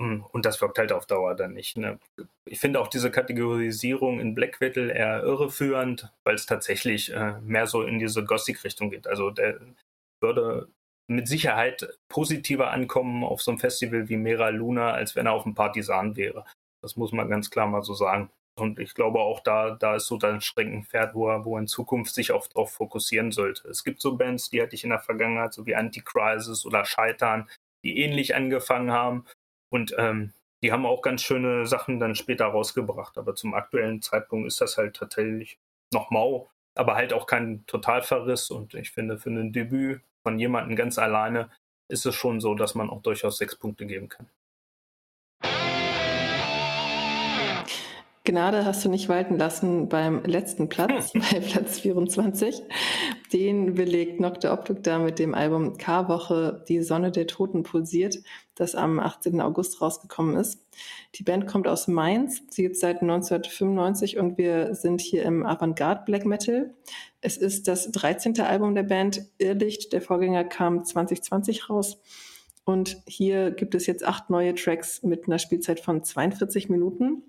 Hm, und das wirkt halt auf Dauer dann nicht. Ne? Ich finde auch diese Kategorisierung in Black Metal eher irreführend, weil es tatsächlich äh, mehr so in diese Gothic-Richtung geht. Also der würde mit Sicherheit positiver ankommen auf so einem Festival wie Mera Luna, als wenn er auf einem Partisan wäre. Das muss man ganz klar mal so sagen. Und ich glaube auch da, da ist so ein Streckenpferd, wo er, wo er in Zukunft sich auch darauf fokussieren sollte. Es gibt so Bands, die hatte ich in der Vergangenheit, so wie Anticrisis oder Scheitern, die ähnlich angefangen haben. Und ähm, die haben auch ganz schöne Sachen dann später rausgebracht. Aber zum aktuellen Zeitpunkt ist das halt tatsächlich noch mau, aber halt auch kein Totalverriss. Und ich finde, für ein Debüt von jemandem ganz alleine ist es schon so, dass man auch durchaus sechs Punkte geben kann. Gnade hast du nicht walten lassen beim letzten Platz, hm. bei Platz 24. Den belegt Nocte Optik da mit dem Album K-Woche Die Sonne der Toten pulsiert, das am 18. August rausgekommen ist. Die Band kommt aus Mainz. Sie gibt seit 1995 und wir sind hier im Avantgarde Black Metal. Es ist das 13. Album der Band Irrlicht. Der Vorgänger kam 2020 raus. Und hier gibt es jetzt acht neue Tracks mit einer Spielzeit von 42 Minuten.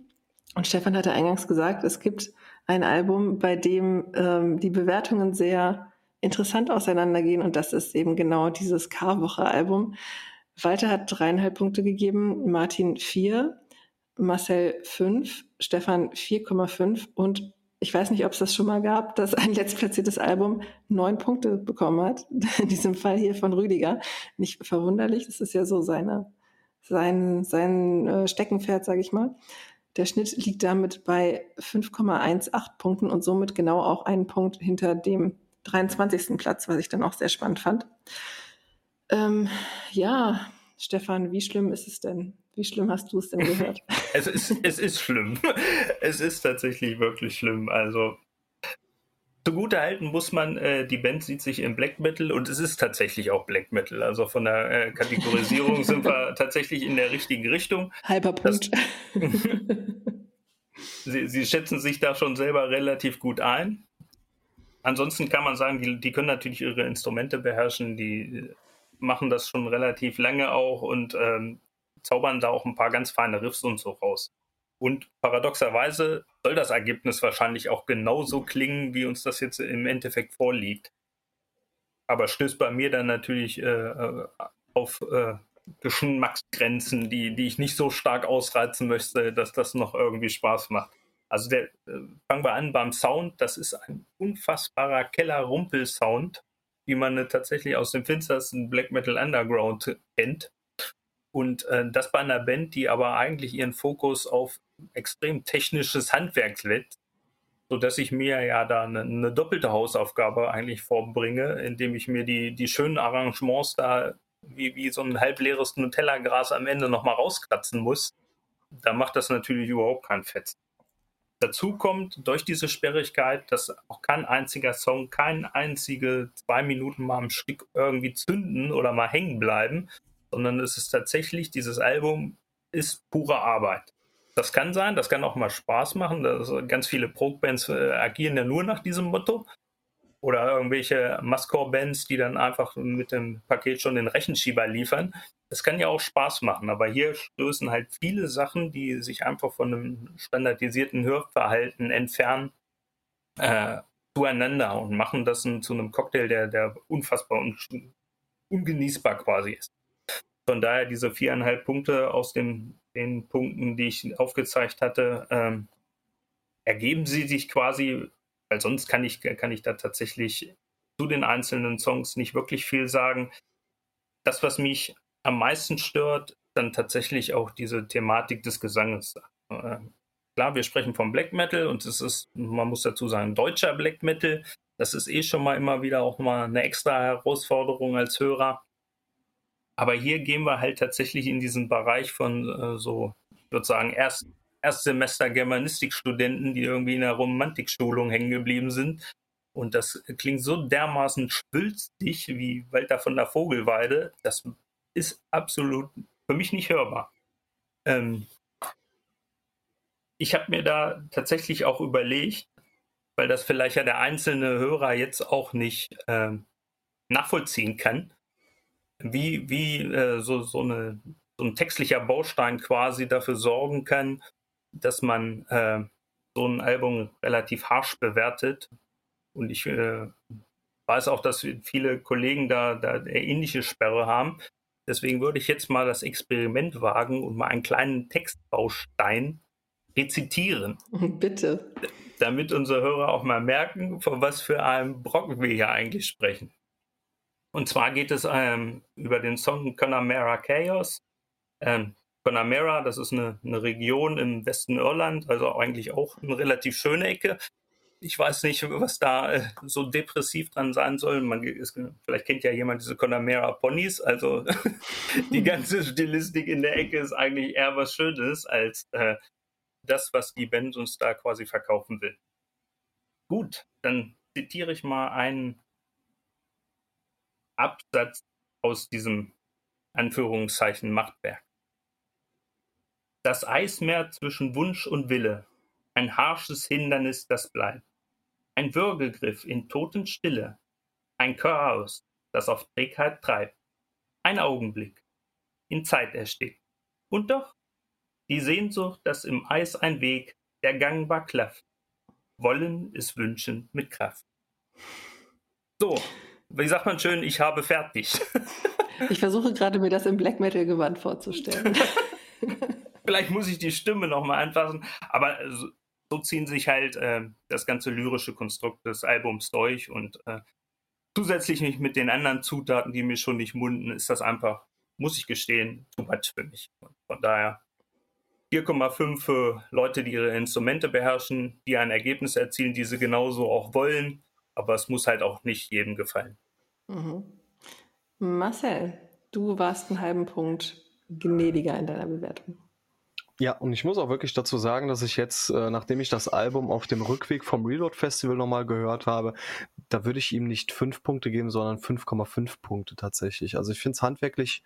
Und Stefan hatte eingangs gesagt, es gibt ein Album, bei dem ähm, die Bewertungen sehr interessant auseinandergehen und das ist eben genau dieses K-Woche-Album. Walter hat dreieinhalb Punkte gegeben, Martin vier, Marcel fünf, Stefan 4,5 und ich weiß nicht, ob es das schon mal gab, dass ein letztplatziertes Album neun Punkte bekommen hat. [laughs] In diesem Fall hier von Rüdiger. Nicht verwunderlich, das ist ja so seine, sein, sein äh, Steckenpferd, sage ich mal. Der Schnitt liegt damit bei 5,18 Punkten und somit genau auch einen Punkt hinter dem 23. Platz, was ich dann auch sehr spannend fand. Ähm, ja, Stefan, wie schlimm ist es denn? Wie schlimm hast du es denn gehört? [laughs] es, ist, es ist schlimm. Es ist tatsächlich wirklich schlimm. Also Zugute halten muss man, äh, die Band sieht sich im Black Metal und es ist tatsächlich auch Black Metal. Also von der äh, Kategorisierung sind wir [laughs] tatsächlich in der richtigen Richtung. Halber Punkt. [laughs] sie, sie, schätzen sich da schon selber relativ gut ein. Ansonsten kann man sagen, die, die können natürlich ihre Instrumente beherrschen, die machen das schon relativ lange auch und ähm, zaubern da auch ein paar ganz feine Riffs und so raus. Und paradoxerweise soll das Ergebnis wahrscheinlich auch genauso klingen, wie uns das jetzt im Endeffekt vorliegt. Aber stößt bei mir dann natürlich äh, äh auf äh, Geschmacksgrenzen, die, die ich nicht so stark ausreizen möchte, dass das noch irgendwie Spaß macht. Also der, äh, fangen wir an beim Sound. Das ist ein unfassbarer Keller-Rumpel-Sound, wie man tatsächlich aus dem finstersten Black Metal Underground kennt. Und äh, das bei einer Band, die aber eigentlich ihren Fokus auf extrem technisches Handwerk setzt, sodass ich mir ja da eine, eine, doppelte Hausaufgabe eigentlich vorbringe, indem ich mir die, die schönen Arrangements da wie, wie so ein halbleeres Nutella-Gras am Ende nochmal rauskratzen muss. Da macht das natürlich überhaupt keinen Fett. Dazu kommt durch diese Sperrigkeit, dass auch kein einziger Song, kein einzige zwei Minuten mal am Stück irgendwie zünden oder mal hängen bleiben, sondern es ist tatsächlich, dieses Album ist pure Arbeit. Das kann sein, das kann auch mal Spaß machen. Das, ganz viele Prog-Bands äh, agieren ja nur nach diesem Motto. Oder irgendwelche Mascore-Bands, die dann einfach mit dem Paket schon den Rechenschieber liefern. Das kann ja auch Spaß machen, aber hier stößen halt viele Sachen, die sich einfach von einem standardisierten Hörverhalten entfernen, äh, zueinander und machen das zu einem Cocktail, der, der unfassbar un ungenießbar quasi ist. Von daher diese viereinhalb Punkte aus den, den Punkten, die ich aufgezeigt hatte, ähm, ergeben sie sich quasi, weil sonst kann ich, kann ich da tatsächlich zu den einzelnen Songs nicht wirklich viel sagen. Das, was mich am meisten stört, dann tatsächlich auch diese Thematik des Gesanges. Äh, klar, wir sprechen vom Black Metal und es ist, man muss dazu sagen, deutscher Black Metal. Das ist eh schon mal immer wieder auch mal eine extra Herausforderung als Hörer. Aber hier gehen wir halt tatsächlich in diesen Bereich von äh, so, ich würde sagen, Erst, Erstsemester Germanistikstudenten, die irgendwie in der Romantikschulung hängen geblieben sind. Und das klingt so dermaßen schwülstig wie Walter von der Vogelweide. Das ist absolut für mich nicht hörbar. Ähm, ich habe mir da tatsächlich auch überlegt, weil das vielleicht ja der einzelne Hörer jetzt auch nicht äh, nachvollziehen kann, wie, wie äh, so, so, eine, so ein textlicher Baustein quasi dafür sorgen kann, dass man äh, so ein Album relativ harsch bewertet. Und ich äh, weiß auch, dass viele Kollegen da, da ähnliche Sperre haben. Deswegen würde ich jetzt mal das Experiment wagen und mal einen kleinen Textbaustein rezitieren. [laughs] Bitte. Damit unsere Hörer auch mal merken, von was für einem Brocken wir hier eigentlich sprechen. Und zwar geht es ähm, über den Song Connemara Chaos. Ähm, Connemara, das ist eine, eine, Region im Westen Irland, also eigentlich auch eine relativ schöne Ecke. Ich weiß nicht, was da äh, so depressiv dran sein soll. Man ist, vielleicht kennt ja jemand diese Connemara Ponys. Also [laughs] die ganze Stilistik in der Ecke ist eigentlich eher was Schönes als äh, das, was die Band uns da quasi verkaufen will. Gut, dann zitiere ich mal einen Absatz aus diesem Anführungszeichen Machtwerk. Das Eismeer zwischen Wunsch und Wille, ein harsches Hindernis, das bleibt. Ein Würgegriff in Totenstille, ein Chaos, das auf Trägheit treibt. Ein Augenblick, in Zeit erstickt. Und doch, die Sehnsucht, dass im Eis ein Weg, der gangbar klafft. Wollen ist Wünschen mit Kraft. So, wie sagt man schön, ich habe fertig. [laughs] Ich versuche gerade mir das im Black Metal Gewand vorzustellen. [laughs] Vielleicht muss ich die Stimme nochmal anfassen, aber so, so, ziehen sich halt äh, das ganze lyrische Konstrukt des Albums durch und äh, zusätzlich nicht mit den anderen Zutaten, die mir schon nicht munden, ist das einfach, muss ich gestehen, too much für mich. Und von daher 4,5 für Leute, die ihre Instrumente beherrschen, die ein Ergebnis erzielen, die sie genauso auch wollen aber es muss halt auch nicht jedem gefallen. Mhm. Marcel, du warst einen halben Punkt gnädiger in deiner Bewertung. Ja, und ich muss auch wirklich dazu sagen, dass ich jetzt, äh, nachdem ich das Album auf dem Rückweg vom Reload Festival nochmal gehört habe, da würde ich ihm nicht fünf Punkte geben, sondern 5,5 Punkte tatsächlich. Also ich finde es handwerklich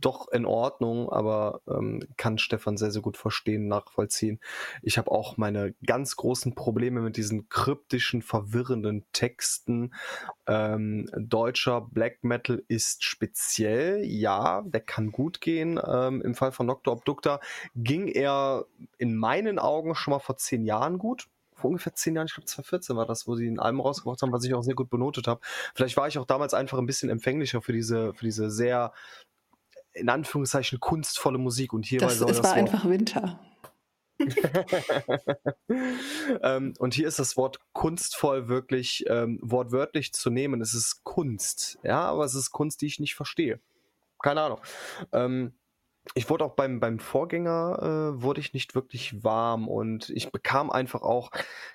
doch in Ordnung, aber ähm, kann Stefan sehr, sehr gut verstehen, nachvollziehen. Ich habe auch meine ganz großen Probleme mit diesen kryptischen, verwirrenden Texten. Ähm, deutscher Black Metal ist speziell, ja, der kann gut gehen. Ähm, Im Fall von Dr. Obductor ging er in meinen Augen schon mal vor zehn Jahren gut vor ungefähr zehn Jahren, ich glaube 2014 war das, wo sie ein Album rausgebracht haben, was ich auch sehr gut benotet habe. Vielleicht war ich auch damals einfach ein bisschen empfänglicher für diese, für diese sehr in Anführungszeichen kunstvolle Musik und hier das, soll es das war Wort einfach Winter. [laughs] ähm, und hier ist das Wort kunstvoll wirklich ähm, wortwörtlich zu nehmen. Es ist Kunst, ja, aber es ist Kunst, die ich nicht verstehe. Keine Ahnung. Ähm, ich wurde auch beim, beim Vorgänger, äh, wurde ich nicht wirklich warm und ich bekam einfach auch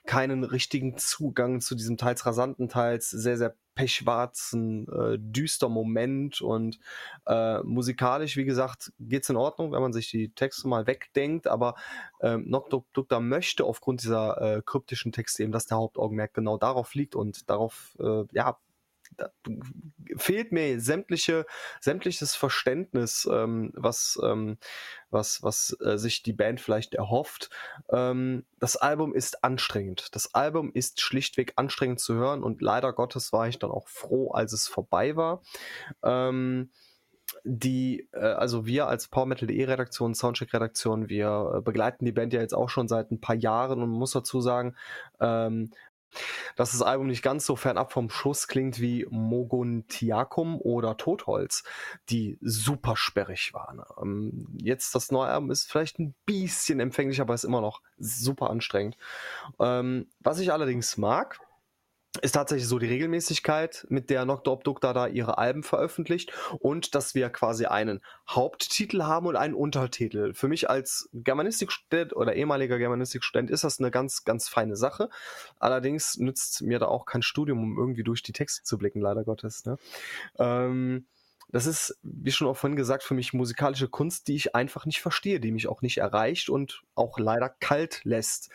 keinen richtigen Zugang zu diesem teils rasanten, teils sehr, sehr pechschwarzen, äh, düster Moment und äh, musikalisch, wie gesagt, geht's in Ordnung, wenn man sich die Texte mal wegdenkt, aber ähm, Noctodukta möchte aufgrund dieser äh, kryptischen Texte eben, dass der Hauptaugenmerk genau darauf liegt und darauf, äh, ja, fehlt mir sämtliche, sämtliches Verständnis, ähm, was, ähm, was, was äh, sich die Band vielleicht erhofft. Ähm, das Album ist anstrengend. Das Album ist schlichtweg anstrengend zu hören und leider Gottes war ich dann auch froh, als es vorbei war. Ähm, die, äh, also wir als Power Metal.de Redaktion, Soundcheck-Redaktion, wir äh, begleiten die Band ja jetzt auch schon seit ein paar Jahren und muss dazu sagen, ähm, dass das Album nicht ganz so fernab vom Schuss klingt wie Mogontiacum oder Totholz, die super sperrig waren. Ähm, jetzt das neue Album ist vielleicht ein bisschen empfänglich, aber ist immer noch super anstrengend. Ähm, was ich allerdings mag, ist tatsächlich so die Regelmäßigkeit, mit der Nocta Obducta da ihre Alben veröffentlicht und dass wir quasi einen Haupttitel haben und einen Untertitel. Für mich als Germanistikstudent oder ehemaliger Germanistikstudent ist das eine ganz, ganz feine Sache. Allerdings nützt mir da auch kein Studium, um irgendwie durch die Texte zu blicken, leider Gottes. Ne? Ähm, das ist, wie schon auch vorhin gesagt, für mich musikalische Kunst, die ich einfach nicht verstehe, die mich auch nicht erreicht und auch leider kalt lässt.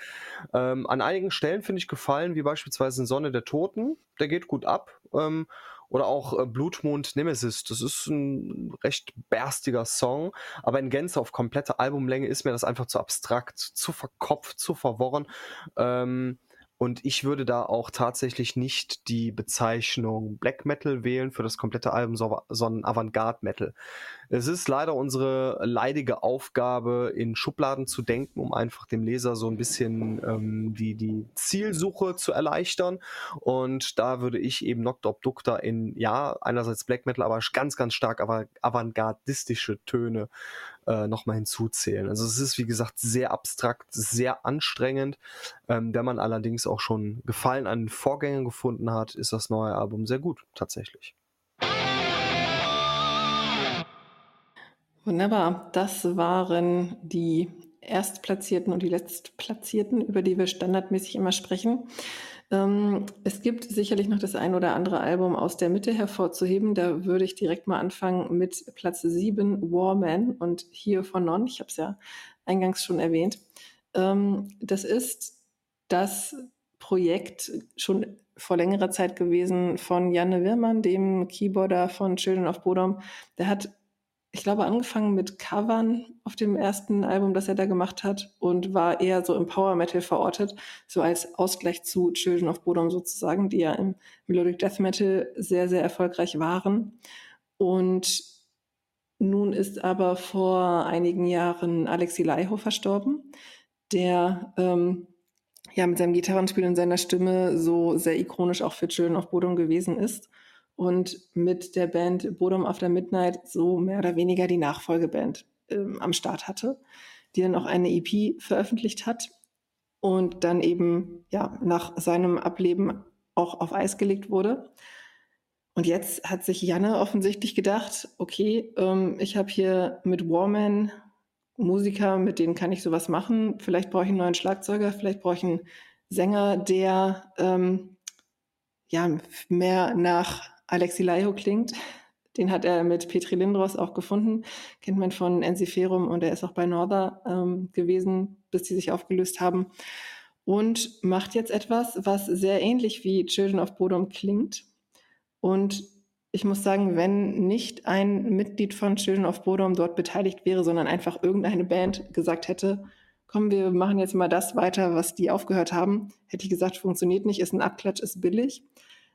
Ähm, an einigen Stellen finde ich gefallen, wie beispielsweise in Sonne der Toten, der geht gut ab. Ähm, oder auch äh, Blutmond Nemesis, das ist ein recht berstiger Song, aber in Gänze auf komplette Albumlänge ist mir das einfach zu abstrakt, zu verkopft, zu verworren. Ähm, und ich würde da auch tatsächlich nicht die Bezeichnung Black Metal wählen für das komplette Album, sondern Avantgarde Metal. Es ist leider unsere leidige Aufgabe, in Schubladen zu denken, um einfach dem Leser so ein bisschen ähm, die, die Zielsuche zu erleichtern. Und da würde ich eben Knocked Obducta in, ja, einerseits Black Metal, aber ganz, ganz stark avantgardistische Töne äh, nochmal hinzuzählen. Also es ist, wie gesagt, sehr abstrakt, sehr anstrengend. Ähm, wenn man allerdings auch schon Gefallen an den Vorgängern gefunden hat, ist das neue Album sehr gut, tatsächlich. Wunderbar. Das waren die Erstplatzierten und die Letztplatzierten, über die wir standardmäßig immer sprechen. Ähm, es gibt sicherlich noch das ein oder andere Album aus der Mitte hervorzuheben. Da würde ich direkt mal anfangen mit Platz 7, Warman und Here for None. Ich habe es ja eingangs schon erwähnt. Ähm, das ist das Projekt schon vor längerer Zeit gewesen von Janne Wirmann, dem Keyboarder von Children of Bodom. Der hat ich glaube, angefangen mit Covern auf dem ersten Album, das er da gemacht hat und war eher so im Power Metal verortet, so als Ausgleich zu Children of Bodom sozusagen, die ja im Melodic Death Metal sehr, sehr erfolgreich waren. Und nun ist aber vor einigen Jahren Alexi Laiho verstorben, der ähm, ja mit seinem Gitarrenspiel und seiner Stimme so sehr ikonisch auch für Children of Bodom gewesen ist und mit der Band Bodom After Midnight so mehr oder weniger die Nachfolgeband ähm, am Start hatte, die dann auch eine EP veröffentlicht hat und dann eben ja nach seinem Ableben auch auf Eis gelegt wurde. Und jetzt hat sich Janne offensichtlich gedacht, okay, ähm, ich habe hier mit Warman Musiker, mit denen kann ich sowas machen. Vielleicht brauche ich einen neuen Schlagzeuger, vielleicht brauche ich einen Sänger, der ähm, ja mehr nach Alexi Laiho klingt. Den hat er mit Petri Lindros auch gefunden. Kennt man von Ensiferum und er ist auch bei Norther ähm, gewesen, bis die sich aufgelöst haben. Und macht jetzt etwas, was sehr ähnlich wie Children of Bodom klingt. Und ich muss sagen, wenn nicht ein Mitglied von Children of Bodom dort beteiligt wäre, sondern einfach irgendeine Band gesagt hätte, komm, wir machen jetzt mal das weiter, was die aufgehört haben, hätte ich gesagt, funktioniert nicht, ist ein Abklatsch, ist billig.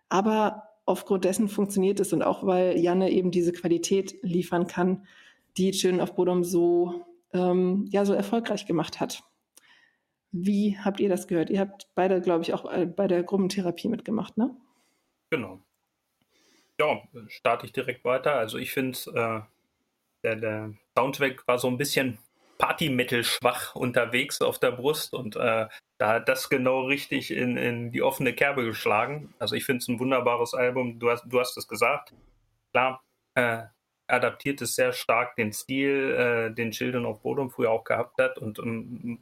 Aber aufgrund dessen funktioniert es und auch weil Janne eben diese Qualität liefern kann, die Children of Bodom so, ähm, ja, so erfolgreich gemacht hat. Wie habt ihr das gehört? Ihr habt beide, glaube ich, auch äh, bei der Gruppentherapie mitgemacht, ne? Genau. Ja, starte ich direkt weiter. Also ich finde, äh, der, der Soundtrack war so ein bisschen Party-Metal schwach unterwegs auf der Brust und äh, da hat das genau richtig in, in die offene Kerbe geschlagen. Also ich finde es ein wunderbares Album. Du hast, du hast es gesagt. Klar, äh, adaptiert es sehr stark den Stil, äh, den Children of Bodom früher auch gehabt hat und um, ähm,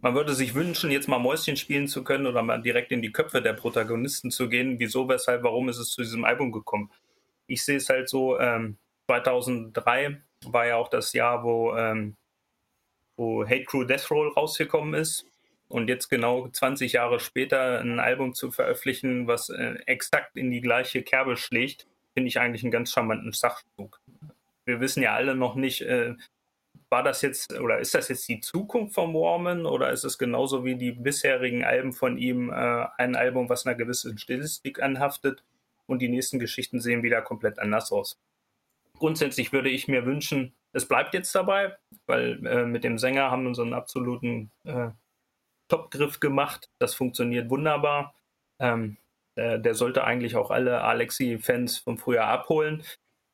man würde sich wünschen, jetzt mal Mäuschen spielen zu können oder mal direkt in die Köpfe der Protagonisten zu gehen. Wieso, weshalb, warum ist es zu diesem Album gekommen? Ich sehe es halt so, ähm, 2003 war ja auch das Jahr, wo ähm, wo Hate Crew Death Roll rausgekommen ist. Und jetzt genau 20 Jahre später ein Album zu veröffentlichen, was äh, exakt in die gleiche Kerbe schlägt, finde ich eigentlich einen ganz charmanten Schachzug. Wir wissen ja alle noch nicht, äh, war das jetzt oder ist das jetzt die Zukunft von Warman oder ist es genauso wie die bisherigen Alben von ihm äh, ein Album, was einer gewissen Stilistik anhaftet und die nächsten Geschichten sehen wieder komplett anders aus? Grundsätzlich würde ich mir wünschen, es bleibt jetzt dabei, weil äh, mit dem Sänger haben wir so einen absoluten äh, Topgriff gemacht. Das funktioniert wunderbar. Ähm, der, der, sollte eigentlich auch alle Alexi-Fans von früher abholen.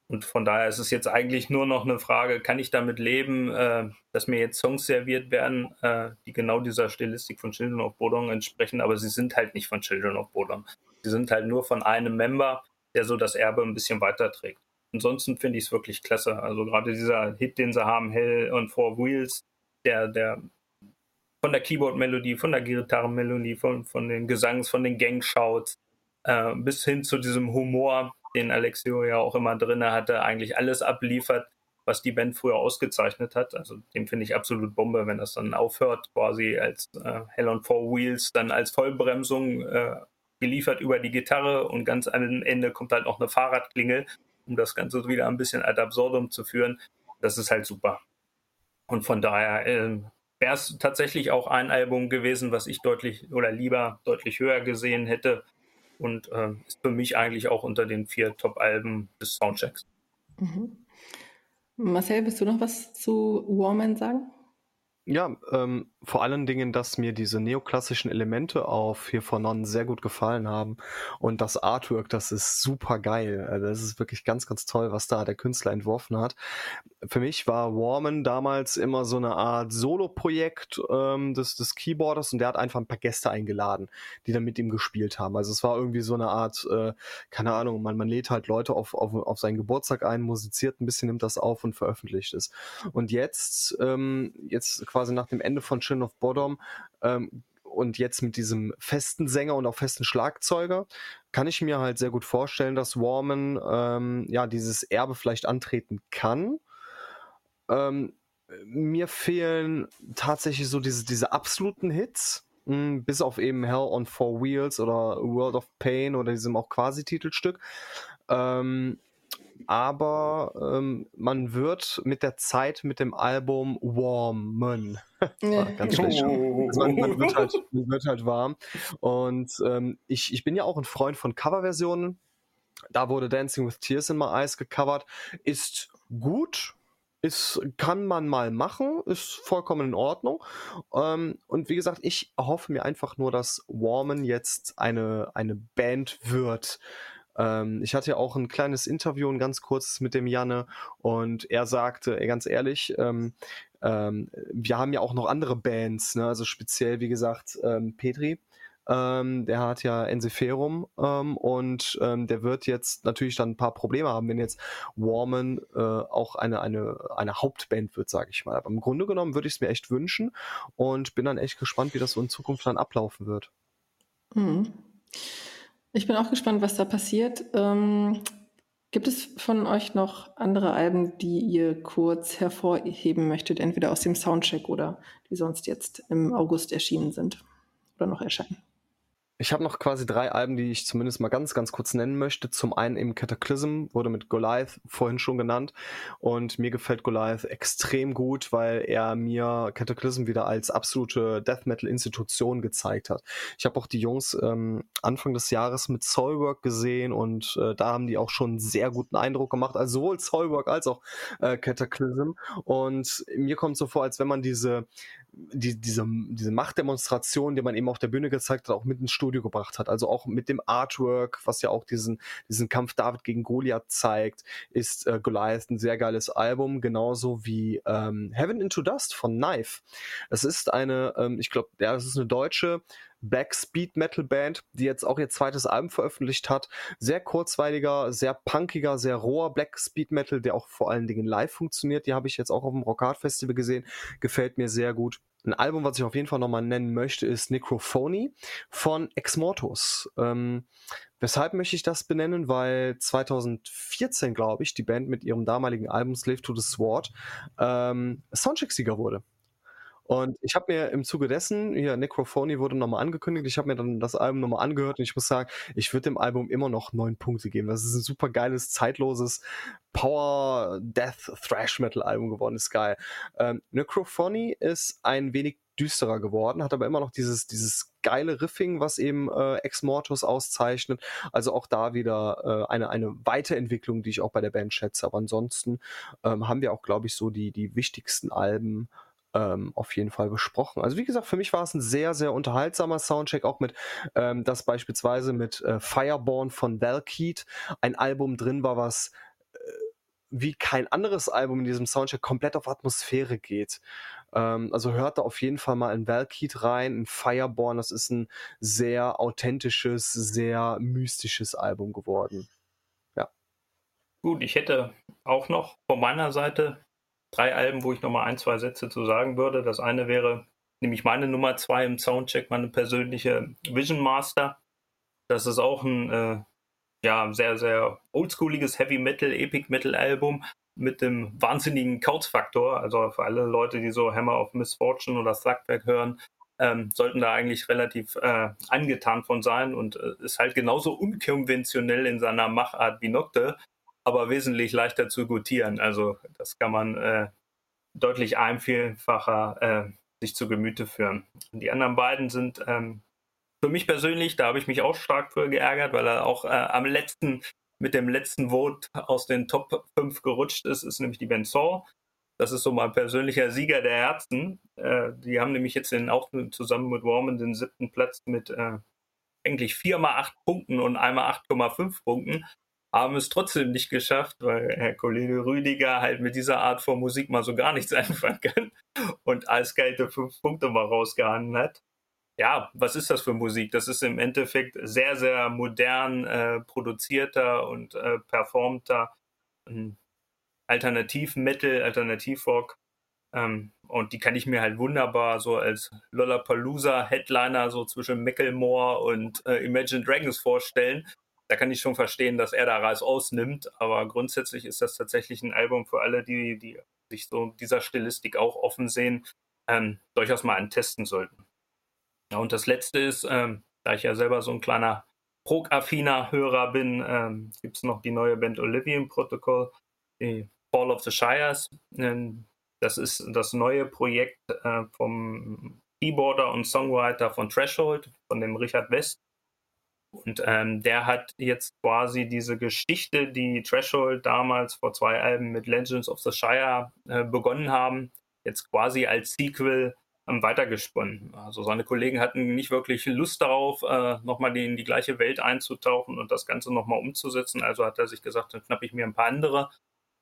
Und von daher ist es jetzt eigentlich nur noch eine Frage, kann ich damit leben, äh, dass mir jetzt Songs serviert werden, äh, die genau dieser Stilistik von Children of Bodom entsprechen, aber sie sind halt nicht von Children of Bodom. Sie sind halt nur von einem Member, der so das Erbe ein bisschen weiterträgt ansonsten finde ich es wirklich klasse. Also gerade dieser Hit, den sie haben, Hell on Four Wheels, der, der von der Keyboard-Melodie, von der Gitarrenmelodie, von, von den Gesangs, von den Gangshouts, äh, bis hin zu diesem Humor, den Alexio ja auch immer drin hatte, eigentlich alles abliefert, was die Band früher ausgezeichnet hat. Also dem finde ich absolut Bombe, wenn das dann aufhört, quasi als äh, Hell on Four Wheels, dann als Vollbremsung äh, geliefert über die Gitarre und ganz am Ende kommt halt auch eine Fahrradklingel um das Ganze wieder ein bisschen ad absurdum zu führen. Das ist halt super. Und von daher, äh, wäre es tatsächlich auch ein Album gewesen, was ich deutlich oder lieber deutlich höher gesehen hätte und äh, ist für mich eigentlich auch unter den vier Top-Alben des Soundchecks. Mhm. Marcel, willst du noch was zu Warman sagen? Ja, ähm, vor allen Dingen, dass mir diese neoklassischen Elemente auf hier von Non sehr gut gefallen haben. Und das Artwork, das ist super geil. Also das ist wirklich ganz, ganz toll, was da der Künstler entworfen hat. Für mich war Warman damals immer so eine Art Solo-Projekt ähm, des, des Keyboarders und der hat einfach ein paar Gäste eingeladen, die dann mit ihm gespielt haben. Also es war irgendwie so eine Art, äh, keine Ahnung, man, man lädt halt Leute auf, auf, auf seinen Geburtstag ein, musiziert ein bisschen, nimmt das auf und veröffentlicht es. Und jetzt, ähm, jetzt quasi nach dem Ende von Chin of Bottom ähm, und jetzt mit diesem festen Sänger und auch festen Schlagzeuger kann ich mir halt sehr gut vorstellen, dass Warman ähm, ja dieses Erbe vielleicht antreten kann. Ähm, mir fehlen tatsächlich so diese, diese absoluten Hits, mh, hm, bis auf eben Hell on Four Wheels oder World of Pain oder diesem auch quasi Titelstück. Ähm, aber ähm, man wird mit der Zeit mit dem Album warmen. [laughs] ganz schlecht. Also man, man, wird halt, [laughs] man, wird halt, warm. Und ähm, ich, ich bin ja auch ein Freund von Coverversionen. Da wurde Dancing with Tears in My Eyes gecovert. Ist gut, ist, kann man mal machen, ist vollkommen in Ordnung. Ähm, und wie gesagt, ich hoffe mir einfach nur, dass Warman jetzt eine, eine Band wird, ähm, ich hatte ja auch ein kleines Interview, ein ganz kurzes mit dem Janne und er sagte, ganz ehrlich, ähm, ähm, wir haben ja auch noch andere Bands, ne? also speziell, wie gesagt, ähm, Petri. Ähm, der hat ja Ensiferum ähm, und ähm, der wird jetzt natürlich dann ein paar Probleme haben, wenn jetzt Warman äh, auch eine, eine, eine Hauptband wird, sage ich mal. Aber im Grunde genommen würde ich es mir echt wünschen und bin dann echt gespannt, wie das so in Zukunft dann ablaufen wird. Mhm. Ich bin auch gespannt, was da passiert. Ähm, gibt es von euch noch andere Alben, die ihr kurz hervorheben möchtet, entweder aus dem Soundcheck oder die sonst jetzt im August erschienen sind oder noch erscheinen? Ich habe noch quasi drei Alben, die ich zumindest mal ganz, ganz kurz nennen möchte. Zum einen eben Cataclysm, wurde mit Goliath vorhin schon genannt. Und mir gefällt Goliath extrem gut, weil er mir Cataclysm wieder als absolute Death Metal-Institution gezeigt hat. Ich habe auch die Jungs ähm, Anfang des Jahres mit Soulwork gesehen und äh, da haben die auch schon einen sehr guten Eindruck gemacht. Also sowohl Soulwork als auch äh, Cataclysm. Und mir kommt so vor, als wenn man diese die, diese, diese Machtdemonstration, die man eben auf der Bühne gezeigt hat, auch mit ins Studio gebracht hat. Also auch mit dem Artwork, was ja auch diesen, diesen Kampf David gegen Goliath zeigt, ist äh, Goliath ein sehr geiles Album, genauso wie ähm, Heaven into Dust von Knife. Es ist eine, ähm, ich glaube, ja, das ist eine deutsche Black Speed Metal Band, die jetzt auch ihr zweites Album veröffentlicht hat. Sehr kurzweiliger, sehr punkiger, sehr roher Black Speed Metal, der auch vor allen Dingen live funktioniert. Die habe ich jetzt auch auf dem Rockart Festival gesehen. Gefällt mir sehr gut. Ein Album, was ich auf jeden Fall nochmal nennen möchte, ist Necrophony von Ex Mortus. Ähm, weshalb möchte ich das benennen? Weil 2014, glaube ich, die Band mit ihrem damaligen Album Slave to the Sword ähm, Soundcheck-Sieger wurde. Und ich habe mir im Zuge dessen, hier Necrophony wurde nochmal angekündigt, ich habe mir dann das Album nochmal angehört und ich muss sagen, ich würde dem Album immer noch neun Punkte geben. Das ist ein super geiles, zeitloses Power Death Thrash Metal Album geworden, ist geil. Ähm, Necrophony ist ein wenig düsterer geworden, hat aber immer noch dieses, dieses geile Riffing, was eben äh, Ex Mortus auszeichnet. Also auch da wieder äh, eine, eine Weiterentwicklung, die ich auch bei der Band schätze. Aber ansonsten ähm, haben wir auch, glaube ich, so die, die wichtigsten Alben ähm, auf jeden Fall besprochen. Also wie gesagt, für mich war es ein sehr, sehr unterhaltsamer Soundcheck, auch mit, ähm, dass beispielsweise mit äh, Fireborn von Valkeet ein Album drin war, was äh, wie kein anderes Album in diesem Soundcheck komplett auf Atmosphäre geht. Ähm, also hört da auf jeden Fall mal in Valkeet rein, in Fireborn. Das ist ein sehr authentisches, sehr mystisches Album geworden. Ja. Gut, ich hätte auch noch von meiner Seite drei Alben, wo ich nochmal ein, zwei Sätze zu sagen würde. Das eine wäre nämlich meine Nummer zwei im Soundcheck, meine persönliche Vision Master. Das ist auch ein äh, ja, sehr, sehr oldschooliges Heavy Metal, Epic Metal Album mit dem wahnsinnigen Couch-Faktor. Also für alle Leute, die so Hammer of Misfortune oder Slugback hören, ähm, sollten da eigentlich relativ äh, angetan von sein und äh, ist halt genauso unkonventionell in seiner Machart wie Nocte, aber wesentlich leichter zu gutieren. Also das kann man äh, deutlich einfacher äh, sich zu Gemüte führen. Die anderen beiden sind ähm, für mich persönlich, da habe ich mich auch stark für geärgert, weil er auch äh, am letzten, mit dem letzten Vote aus den Top 5 gerutscht ist, ist nämlich die Ben Saw. Das ist so mein persönlicher Sieger der Herzen. Äh, die haben nämlich jetzt den, auch zusammen mit Warman den siebten Platz mit äh, eigentlich viermal acht Punkten und einmal 8,5 Punkten haben es trotzdem nicht geschafft, weil Herr Kollege Rüdiger halt mit dieser Art von Musik mal so gar nichts [laughs] anfangen kann und eiskalte fünf Punkte mal rausgehauen hat. Ja, was ist das für Musik? Das ist im Endeffekt sehr, sehr modern äh, produzierter und äh, performter ähm, Alternativ-Metal, Alternativ-Rock. Ähm, und die kann ich mir halt wunderbar so als Lollapalooza-Headliner so zwischen Macklemore und äh, Imagine Dragons vorstellen da kann ich schon verstehen, dass er da Reis ausnimmt, aber grundsätzlich ist das tatsächlich ein Album für alle, die, die sich so dieser Stilistik auch offen sehen, ähm, durchaus mal antesten sollten. Ja, und das letzte ist, ähm, da ich ja selber so ein kleiner prog-affiner Hörer bin, ähm, gibt es noch die neue Band Olivian Protocol, die Fall of the Shires. Ähm, das ist das neue Projekt äh, vom Keyboarder und Songwriter von Threshold, von dem Richard West. Und ähm, der hat jetzt quasi diese Geschichte, die Threshold damals vor zwei Alben mit Legends of the Shire äh, begonnen haben, jetzt quasi als Sequel ähm, weitergesponnen. Also seine Kollegen hatten nicht wirklich Lust darauf, äh, nochmal in die gleiche Welt einzutauchen und das Ganze nochmal umzusetzen. Also hat er sich gesagt, dann schnappe ich mir ein paar andere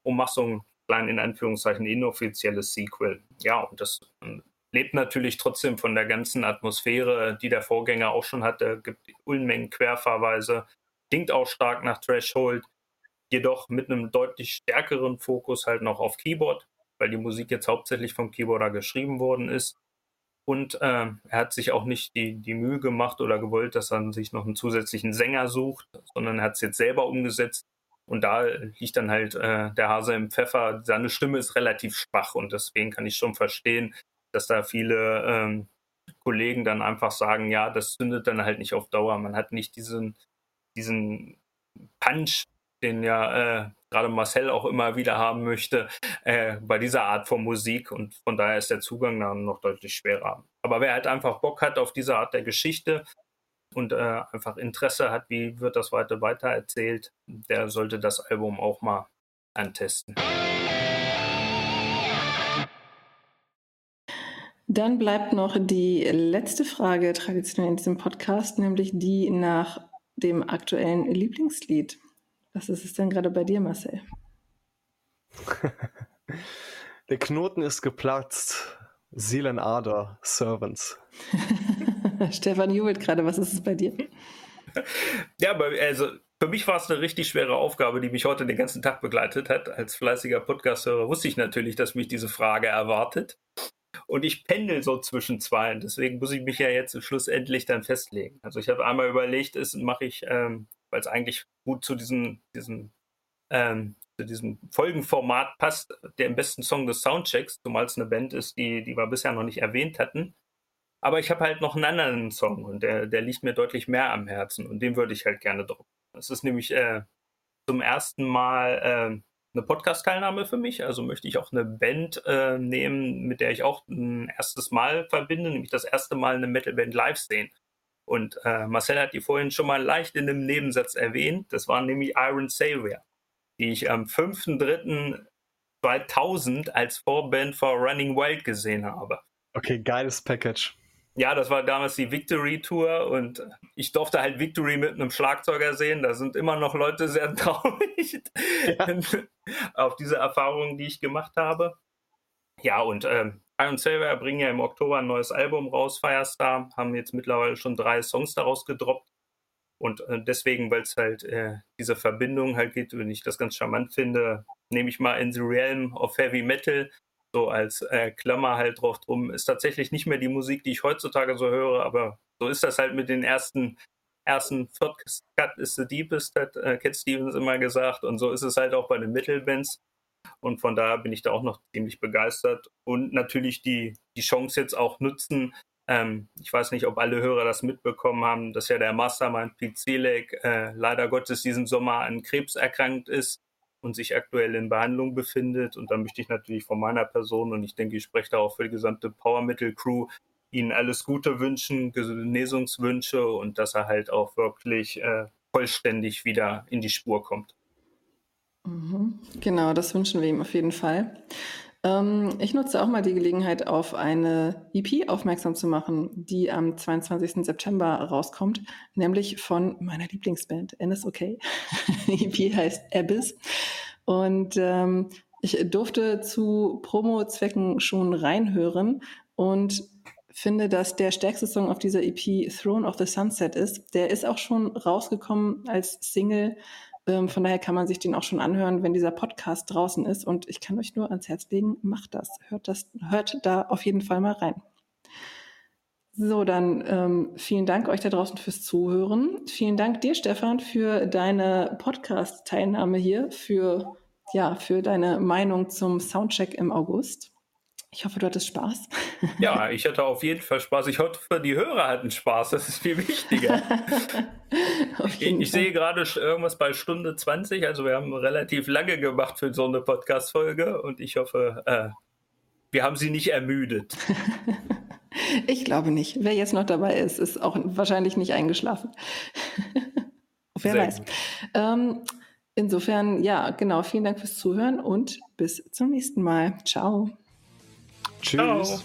und mache so ein klein in Anführungszeichen inoffizielles Sequel. Ja, und das ähm, lebt natürlich trotzdem von der ganzen Atmosphäre, die der Vorgänger auch schon hatte. Gibt Unmengen Querverweise, klingt auch stark nach Threshold, jedoch mit einem deutlich stärkeren Fokus halt noch auf Keyboard, weil die Musik jetzt hauptsächlich vom Keyboarder geschrieben worden ist. Und äh, er hat sich auch nicht die, die Mühe gemacht oder gewollt, dass er sich noch einen zusätzlichen Sänger sucht, sondern er hat es jetzt selber umgesetzt. Und da liegt dann halt äh, der Hase im Pfeffer. Seine Stimme ist relativ schwach und deswegen kann ich schon verstehen, dass da viele ähm, Kollegen dann einfach sagen, ja, das zündet dann halt nicht auf Dauer. Man hat nicht diesen, diesen Punch, den ja äh, gerade Marcel auch immer wieder haben möchte, äh, bei dieser Art von Musik und von daher ist der Zugang dann noch deutlich schwerer. Aber wer halt einfach Bock hat auf diese Art der Geschichte und äh, einfach Interesse hat, wie wird das weiter weitererzählt, der sollte das Album auch mal antesten. Dann bleibt noch die letzte Frage traditionell in diesem Podcast, nämlich die nach dem aktuellen Lieblingslied. Was ist es denn gerade bei dir, Marcel? [laughs] Der Knoten ist geplatzt. Seelenader, Servants. [laughs] Stefan jubelt gerade. Was ist es bei dir? [laughs] Ja, also für mich war es eine richtig schwere Aufgabe, die mich heute den ganzen Tag begleitet hat. Als fleißiger Podcast-Hörer wusste ich natürlich, dass mich diese Frage erwartet. Und ich pendel so zwischen zwei. Und deswegen muss ich mich ja jetzt schlussendlich dann festlegen. Also ich habe einmal überlegt, ist mache ich, ähm, weil es eigentlich gut zu diesem, diesem, ähm, zu diesem Folgenformat passt, der im besten Song des Soundchecks, zumal es eine Band ist, die, die wir bisher noch nicht erwähnt hatten. Aber ich habe halt noch einen anderen Song und der, der liegt mir deutlich mehr am Herzen und den würde ich halt gerne droppen. Es ist nämlich äh, zum ersten Mal äh, eine Podcast-Teilnahme für mich. Also möchte ich auch eine Band äh, nehmen, mit der ich auch ein erstes Mal verbinde, nämlich das erste Mal eine Metal-Band live sehen. Und äh, Marcel hat die vorhin schon mal leicht in einem Nebensatz erwähnt. Das war nämlich Iron Savior, die ich am 5.3.2000 als Vorband for Running Wild gesehen habe. Okay, geiles Package ja, das war damals die Victory Tour und ich durfte halt Victory mit einem Schlagzeuger sehen. Da sind immer noch Leute sehr [laughs] traurig ja. auf diese Erfahrungen, die ich gemacht habe. Ja, und ähm, Iron Saber bringen ja im Oktober ein neues Album raus, Firestar, haben jetzt mittlerweile schon drei Songs daraus gedroppt. Und äh, deswegen, weil es halt äh, diese Verbindung halt geht und ich das ganz charmant finde, nehme ich mal in the Realm of Heavy Metal so als äh, Klammer halt drauf drum, ist tatsächlich nicht mehr die Musik, die ich heutzutage so höre, aber so ist das halt mit den ersten, ersten Third Cut is the deepest, hat äh, Cat Stevens immer gesagt und so ist es halt auch bei den Mittelbands und von daher bin ich da auch noch ziemlich begeistert und natürlich die, die Chance jetzt auch nutzen, ähm, ich weiß nicht, ob alle Hörer das mitbekommen haben, dass ja der Mastermind Pete Zelek äh, leider Gottes diesen Sommer an Krebs erkrankt ist und sich aktuell in Behandlung befindet. Und da möchte ich natürlich von meiner Person und ich denke, ich spreche da auch für die gesamte Powermittel-Crew, Ihnen alles Gute wünschen, Genesungswünsche und dass er halt auch wirklich äh, vollständig wieder in die Spur kommt. Mhm. Genau, das wünschen wir ihm auf jeden Fall. Ähm, ich nutze auch mal die Gelegenheit, auf eine EP aufmerksam zu machen, die am 22. September rauskommt, nämlich von meiner Lieblingsband NSOK. [laughs] die EP heißt Abyss. Und ähm, ich durfte zu Promo-Zwecken schon reinhören und finde, dass der stärkste Song auf dieser EP Throne of the Sunset ist. Der ist auch schon rausgekommen als Single ähm, von daher kann man sich den auch schon anhören, wenn dieser Podcast draußen ist. Und ich kann euch nur ans Herz legen, macht das. Hört das, hört da auf jeden Fall mal rein. So, dann ähm, vielen Dank euch da draußen fürs Zuhören. Vielen Dank dir, Stefan, für deine Podcast-Teilnahme hier, für, ja, für deine Meinung zum Soundcheck im August. Ich hoffe, du hattest Spaß. [laughs] Ja, ich hatte auf jeden Fall Spaß. Ich hoffe, die Hörer hatten Spaß. Das ist viel wichtiger. [laughs] ich, ich sehe gerade irgendwas bei Stunde 20. Also wir haben relativ lange gemacht für so eine Podcast-Folge und ich hoffe, äh, wir haben sie nicht ermüdet. [laughs] ich glaube nicht. Wer jetzt noch dabei ist, ist auch wahrscheinlich nicht eingeschlafen. Wer Sehr weiß. Ähm, insofern, ja, genau. Vielen Dank fürs Zuhören und bis zum nächsten Mal. Ciao. Tschüss. Ciao.